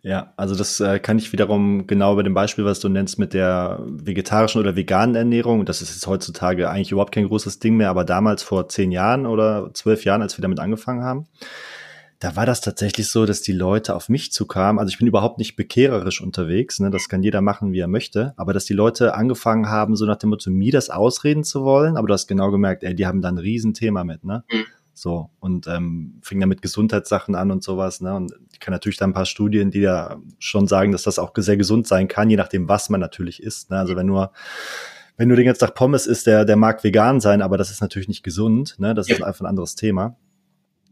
Ja, also das äh, kann ich wiederum genau bei dem Beispiel, was du nennst mit der vegetarischen oder veganen Ernährung, das ist jetzt heutzutage eigentlich überhaupt kein großes Ding mehr, aber damals vor zehn Jahren oder zwölf Jahren, als wir damit angefangen haben, da war das tatsächlich so, dass die Leute auf mich zukamen. Also ich bin überhaupt nicht bekehrerisch unterwegs, ne? das kann jeder machen, wie er möchte, aber dass die Leute angefangen haben, so nach dem Motto, mir das ausreden zu wollen, aber du hast genau gemerkt, ey, die haben da ein Riesenthema mit, ne? Mhm so, und ähm, fing dann mit Gesundheitssachen an und sowas. Ne? Und ich kann natürlich da ein paar Studien, die ja schon sagen, dass das auch sehr gesund sein kann, je nachdem, was man natürlich isst. Ne? Also wenn nur wenn du den ganzen Tag Pommes isst, der, der mag vegan sein, aber das ist natürlich nicht gesund. Ne? Das ja. ist einfach ein anderes Thema.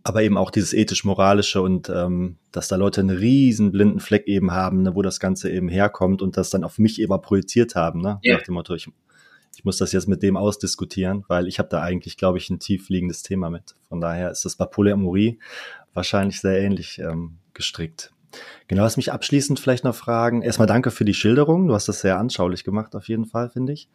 Aber eben auch dieses ethisch-moralische und ähm, dass da Leute einen riesen blinden Fleck eben haben, ne, wo das Ganze eben herkommt und das dann auf mich eben projiziert haben. Ne? Ja. Nach dem Motto, ich ich muss das jetzt mit dem ausdiskutieren, weil ich habe da eigentlich, glaube ich, ein tiefliegendes Thema mit. Von daher ist das bei Polyamorie wahrscheinlich sehr ähnlich ähm, gestrickt. Genau, was mich abschließend vielleicht noch fragen. Erstmal danke für die Schilderung. Du hast das sehr anschaulich gemacht, auf jeden Fall, finde ich.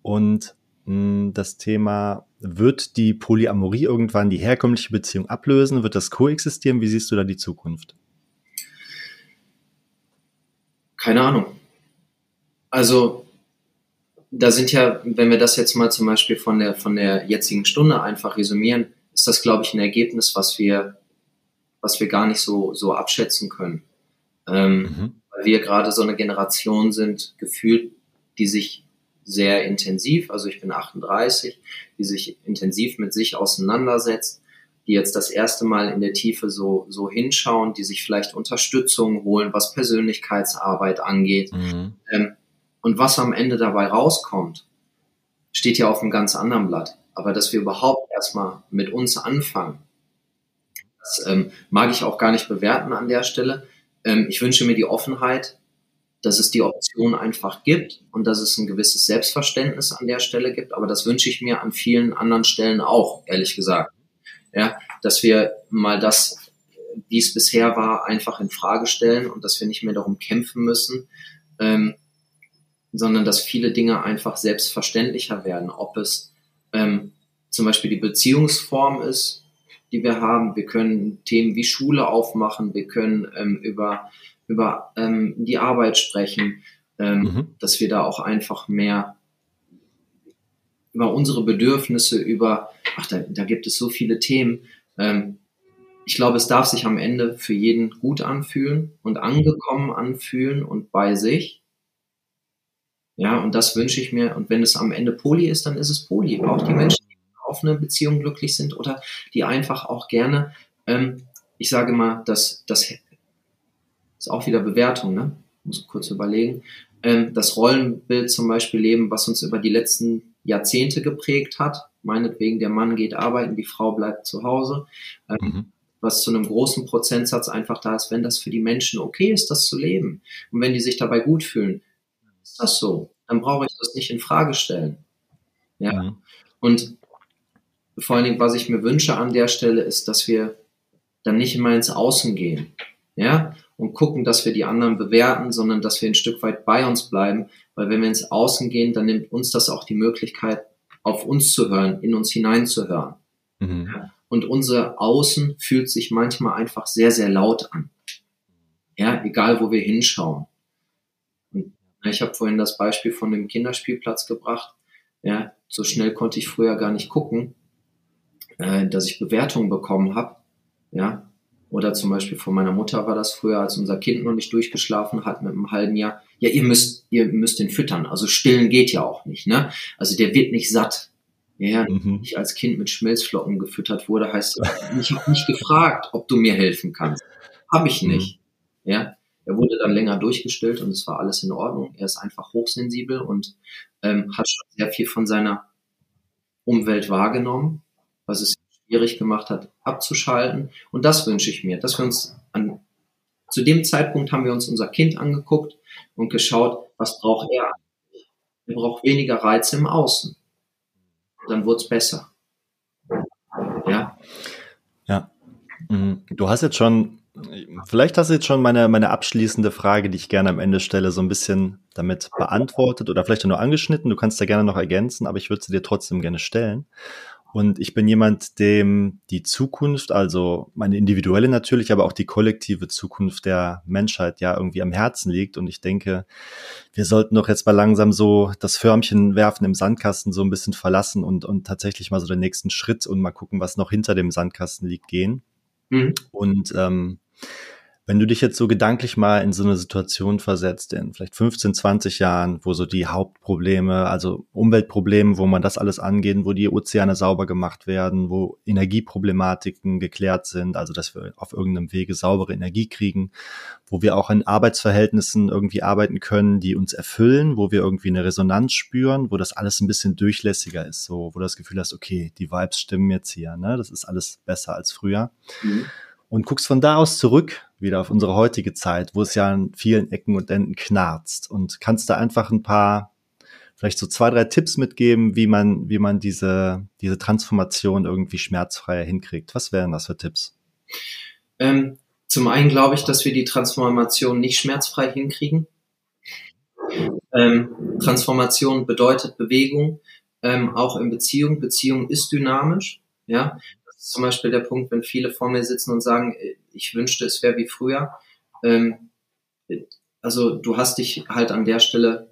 Und mh, hm, das Thema, wird die Polyamorie irgendwann die herkömmliche Beziehung ablösen? Wird das koexistieren? Wie siehst du da die Zukunft? Keine Ahnung. Also da sind ja, wenn wir das jetzt mal zum Beispiel von der, von der jetzigen Stunde einfach resümieren, ist das, glaube ich, ein Ergebnis, was wir, was wir gar nicht so, so abschätzen können. Ähm, mhm. Weil wir gerade so eine Generation sind, gefühlt, die sich sehr intensiv, also ich bin 38, die sich intensiv mit sich auseinandersetzt, die jetzt das erste Mal in der Tiefe so, so hinschauen, die sich vielleicht Unterstützung holen, was Persönlichkeitsarbeit angeht. Mhm. Ähm, und was am Ende dabei rauskommt, steht ja auf einem ganz anderen Blatt. Aber dass wir überhaupt erstmal mit uns anfangen, das ähm, mag ich auch gar nicht bewerten an der Stelle. Ähm, ich wünsche mir die Offenheit, dass es die Option einfach gibt und dass es ein gewisses Selbstverständnis an der Stelle gibt. Aber das wünsche ich mir an vielen anderen Stellen auch, ehrlich gesagt. Ja, dass wir mal das, wie es bisher war, einfach in Frage stellen und dass wir nicht mehr darum kämpfen müssen, ähm, sondern dass viele Dinge einfach selbstverständlicher werden. Ob es ähm, zum Beispiel die Beziehungsform ist, die wir haben. Wir können Themen wie Schule aufmachen. Wir können ähm, über, über ähm, die Arbeit sprechen, ähm, mhm. dass wir da auch einfach mehr über unsere Bedürfnisse, über, ach, da, da gibt es so viele Themen. Ähm, ich glaube, es darf sich am Ende für jeden gut anfühlen und angekommen anfühlen und bei sich. Ja, und das wünsche ich mir. Und wenn es am Ende Poli ist, dann ist es Poli. Auch die Menschen, eine Beziehung glücklich sind oder die einfach auch gerne, ähm, ich sage mal, das, das ist auch wieder Bewertung, ne? Muss kurz überlegen. Ähm, das Rollenbild zum Beispiel leben, was uns über die letzten Jahrzehnte geprägt hat. Meinetwegen, der Mann geht arbeiten, die Frau bleibt zu Hause. Ähm, mhm. Was zu einem großen Prozentsatz einfach da ist, wenn das für die Menschen okay ist, das zu leben. Und wenn die sich dabei gut fühlen, ist das so. Dann brauche ich das nicht in Frage stellen. Ja. Mhm. Und vor allen Dingen, was ich mir wünsche an der Stelle, ist, dass wir dann nicht immer ins Außen gehen. Ja, und gucken, dass wir die anderen bewerten, sondern dass wir ein Stück weit bei uns bleiben, weil wenn wir ins Außen gehen, dann nimmt uns das auch die Möglichkeit, auf uns zu hören, in uns hineinzuhören. Mhm. Ja, und unser Außen fühlt sich manchmal einfach sehr, sehr laut an. Ja, egal wo wir hinschauen. Und ich habe vorhin das Beispiel von dem Kinderspielplatz gebracht. Ja, so schnell konnte ich früher gar nicht gucken, äh, dass ich Bewertungen bekommen habe. Ja, oder zum Beispiel von meiner Mutter war das früher, als unser Kind noch nicht durchgeschlafen hat mit einem halben Jahr. Ja, ihr müsst, ihr müsst ihn füttern. Also stillen geht ja auch nicht, ne? Also der wird nicht satt. Ja, mhm. ich als Kind mit Schmelzflocken gefüttert wurde, heißt, ich habe nicht gefragt, ob du mir helfen kannst. Habe ich nicht. Mhm. Ja, er wurde dann länger durchgestillt und es war alles in Ordnung. Er ist einfach hochsensibel und ähm, hat schon sehr viel von seiner Umwelt wahrgenommen, was es schwierig gemacht hat, abzuschalten. Und das wünsche ich mir, dass wir uns an, zu dem Zeitpunkt haben wir uns unser Kind angeguckt und geschaut, was braucht er? Er braucht weniger Reize im Außen. Dann wird es besser. Ja. Ja. Mhm. Du hast jetzt schon, vielleicht hast du jetzt schon meine, meine abschließende Frage, die ich gerne am Ende stelle, so ein bisschen damit beantwortet oder vielleicht nur angeschnitten. Du kannst da gerne noch ergänzen, aber ich würde sie dir trotzdem gerne stellen. Und ich bin jemand, dem die Zukunft, also meine individuelle natürlich, aber auch die kollektive Zukunft der Menschheit ja irgendwie am Herzen liegt. Und ich denke, wir sollten doch jetzt mal langsam so das Förmchen werfen im Sandkasten so ein bisschen verlassen und, und tatsächlich mal so den nächsten Schritt und mal gucken, was noch hinter dem Sandkasten liegt, gehen. Mhm. Und ähm, wenn du dich jetzt so gedanklich mal in so eine Situation versetzt, in vielleicht 15, 20 Jahren, wo so die Hauptprobleme, also Umweltprobleme, wo man das alles angeht, wo die Ozeane sauber gemacht werden, wo Energieproblematiken geklärt sind, also dass wir auf irgendeinem Wege saubere Energie kriegen, wo wir auch in Arbeitsverhältnissen irgendwie arbeiten können, die uns erfüllen, wo wir irgendwie eine Resonanz spüren, wo das alles ein bisschen durchlässiger ist, so, wo du das Gefühl hast, okay, die Vibes stimmen jetzt hier, ne, das ist alles besser als früher. Mhm und guckst von da aus zurück wieder auf unsere heutige Zeit, wo es ja an vielen Ecken und Enden knarzt und kannst da einfach ein paar, vielleicht so zwei, drei Tipps mitgeben, wie man, wie man diese, diese Transformation irgendwie schmerzfreier hinkriegt. Was wären das für Tipps? Ähm, zum einen glaube ich, dass wir die Transformation nicht schmerzfrei hinkriegen. Ähm, Transformation bedeutet Bewegung, ähm, auch in Beziehung. Beziehung ist dynamisch. Ja, zum Beispiel der Punkt, wenn viele vor mir sitzen und sagen, ich wünschte, es wäre wie früher. Ähm, also du hast dich halt an der Stelle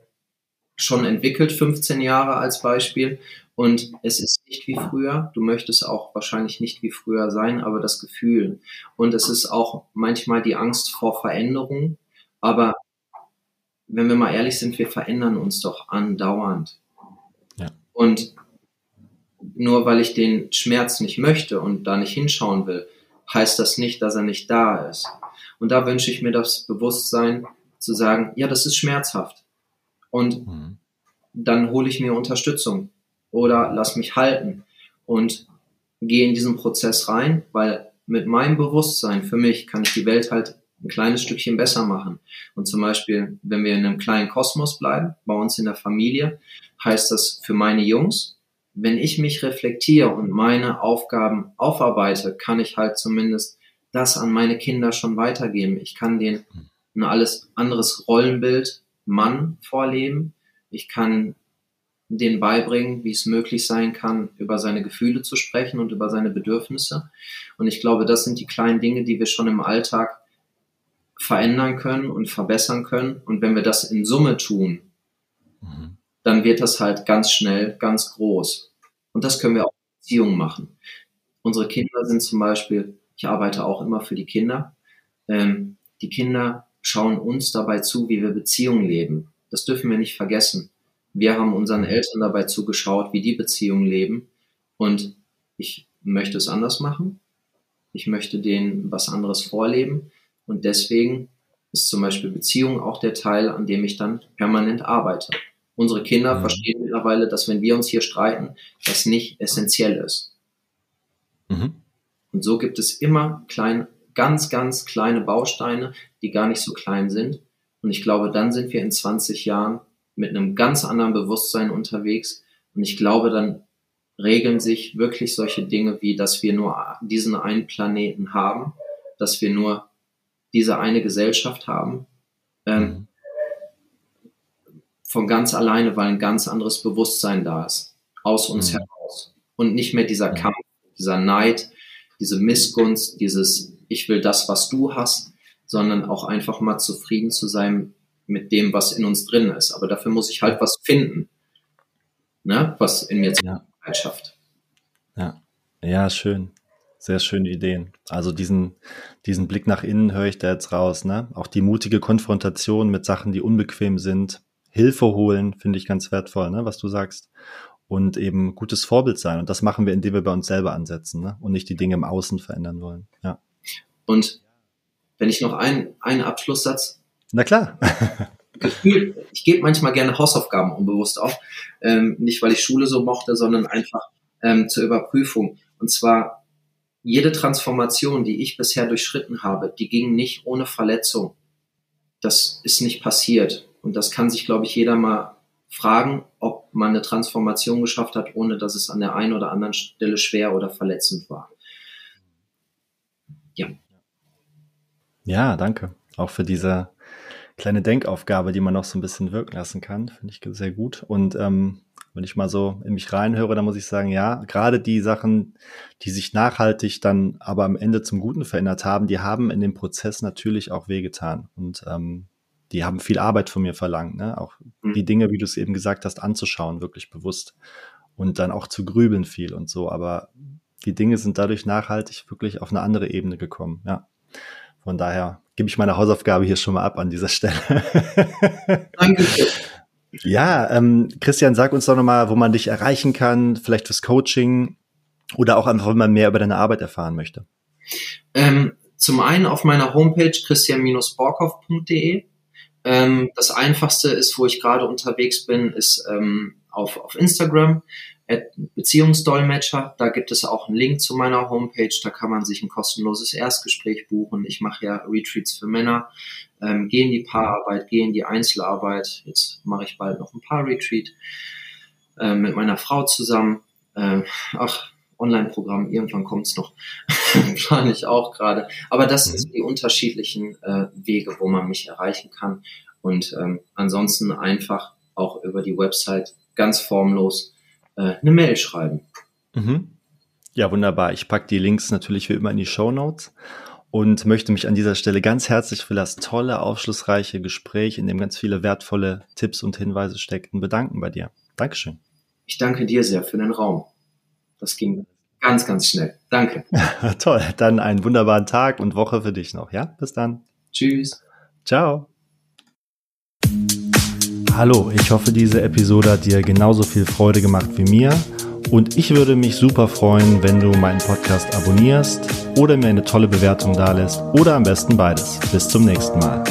schon entwickelt, 15 Jahre als Beispiel. Und es ist nicht wie früher. Du möchtest auch wahrscheinlich nicht wie früher sein, aber das Gefühl. Und es ist auch manchmal die Angst vor Veränderung. Aber wenn wir mal ehrlich sind, wir verändern uns doch andauernd. Ja. Und nur weil ich den Schmerz nicht möchte und da nicht hinschauen will, heißt das nicht, dass er nicht da ist. Und da wünsche ich mir das Bewusstsein zu sagen, ja, das ist schmerzhaft. Und mhm. dann hole ich mir Unterstützung oder lass mich halten und gehe in diesen Prozess rein, weil mit meinem Bewusstsein für mich kann ich die Welt halt ein kleines Stückchen besser machen. Und zum Beispiel, wenn wir in einem kleinen Kosmos bleiben, bei uns in der Familie, heißt das für meine Jungs, wenn ich mich reflektiere und meine Aufgaben aufarbeite, kann ich halt zumindest das an meine Kinder schon weitergeben. Ich kann denen ein alles anderes Rollenbild Mann vorleben. Ich kann denen beibringen, wie es möglich sein kann, über seine Gefühle zu sprechen und über seine Bedürfnisse. Und ich glaube, das sind die kleinen Dinge, die wir schon im Alltag verändern können und verbessern können. Und wenn wir das in Summe tun, mhm. dann wird das halt ganz schnell ganz groß. Und das können wir auch in Beziehungen machen. Unsere Kinder sind zum Beispiel, ich arbeite auch immer für die Kinder, ähm, die Kinder schauen uns dabei zu, wie wir Beziehungen leben. Das dürfen wir nicht vergessen. Wir haben unseren Eltern dabei zugeschaut, wie die Beziehungen leben. Und ich möchte es anders machen. Ich möchte denen was anderes vorleben. Und deswegen ist zum Beispiel Beziehung auch der Teil, an dem ich dann permanent arbeite. Unsere Kinder mhm. verstehen mittlerweile, dass wenn wir uns hier streiten, das nicht essentiell ist. Mhm. Und so gibt es immer klein, ganz, ganz kleine Bausteine, die gar nicht so klein sind. Und ich glaube, dann sind wir in 20 Jahren mit einem ganz anderen Bewusstsein unterwegs. Und ich glaube, dann regeln sich wirklich solche Dinge wie, dass wir nur diesen einen Planeten haben, dass wir nur diese eine Gesellschaft haben. Ähm, mhm. Von ganz alleine, weil ein ganz anderes Bewusstsein da ist, aus uns mhm. heraus. Und nicht mehr dieser Kampf, dieser Neid, diese Missgunst, dieses Ich will das, was du hast, sondern auch einfach mal zufrieden zu sein mit dem, was in uns drin ist. Aber dafür muss ich halt was finden, ne? was in mir ja. schafft. Ja, ja, schön. Sehr schöne Ideen. Also diesen, diesen Blick nach innen höre ich da jetzt raus. Ne? Auch die mutige Konfrontation mit Sachen, die unbequem sind. Hilfe holen, finde ich ganz wertvoll, ne? was du sagst. Und eben gutes Vorbild sein. Und das machen wir, indem wir bei uns selber ansetzen ne? und nicht die Dinge im Außen verändern wollen. Ja. Und wenn ich noch einen, einen Abschlusssatz. Na klar. Gefühl, ich gebe manchmal gerne Hausaufgaben unbewusst auf. Ähm, nicht, weil ich Schule so mochte, sondern einfach ähm, zur Überprüfung. Und zwar jede Transformation, die ich bisher durchschritten habe, die ging nicht ohne Verletzung. Das ist nicht passiert. Und das kann sich, glaube ich, jeder mal fragen, ob man eine Transformation geschafft hat, ohne dass es an der einen oder anderen Stelle schwer oder verletzend war. Ja. Ja, danke. Auch für diese kleine Denkaufgabe, die man noch so ein bisschen wirken lassen kann. Finde ich sehr gut. Und ähm, wenn ich mal so in mich reinhöre, dann muss ich sagen, ja, gerade die Sachen, die sich nachhaltig dann aber am Ende zum Guten verändert haben, die haben in dem Prozess natürlich auch wehgetan. Und ähm, die haben viel Arbeit von mir verlangt, ne? Auch mhm. die Dinge, wie du es eben gesagt hast, anzuschauen, wirklich bewusst. Und dann auch zu grübeln viel und so. Aber die Dinge sind dadurch nachhaltig wirklich auf eine andere Ebene gekommen, ja. Von daher gebe ich meine Hausaufgabe hier schon mal ab an dieser Stelle. Danke. Ja, ähm, Christian, sag uns doch nochmal, wo man dich erreichen kann, vielleicht fürs Coaching oder auch einfach, wenn man mehr über deine Arbeit erfahren möchte. Ähm, zum einen auf meiner Homepage christian-borkow.de. Ähm, das einfachste ist, wo ich gerade unterwegs bin, ist ähm, auf, auf Instagram. Beziehungsdolmetscher. Da gibt es auch einen Link zu meiner Homepage. Da kann man sich ein kostenloses Erstgespräch buchen. Ich mache ja Retreats für Männer, ähm, gehe in die Paararbeit, gehe in die Einzelarbeit. Jetzt mache ich bald noch ein Paar-Retreat äh, mit meiner Frau zusammen. Äh, ach, Online-Programm, irgendwann kommt's noch. Plane ich auch gerade. Aber das mhm. sind die unterschiedlichen äh, Wege, wo man mich erreichen kann. Und ähm, ansonsten einfach auch über die Website ganz formlos äh, eine Mail schreiben. Mhm. Ja, wunderbar. Ich packe die Links natürlich wie immer in die Show Notes und möchte mich an dieser Stelle ganz herzlich für das tolle, aufschlussreiche Gespräch, in dem ganz viele wertvolle Tipps und Hinweise steckten, bedanken bei dir. Dankeschön. Ich danke dir sehr für den Raum. Das ging ganz, ganz schnell. Danke. Toll. Dann einen wunderbaren Tag und Woche für dich noch. Ja, bis dann. Tschüss. Ciao. Hallo, ich hoffe, diese Episode hat dir genauso viel Freude gemacht wie mir. Und ich würde mich super freuen, wenn du meinen Podcast abonnierst oder mir eine tolle Bewertung dalässt oder am besten beides. Bis zum nächsten Mal.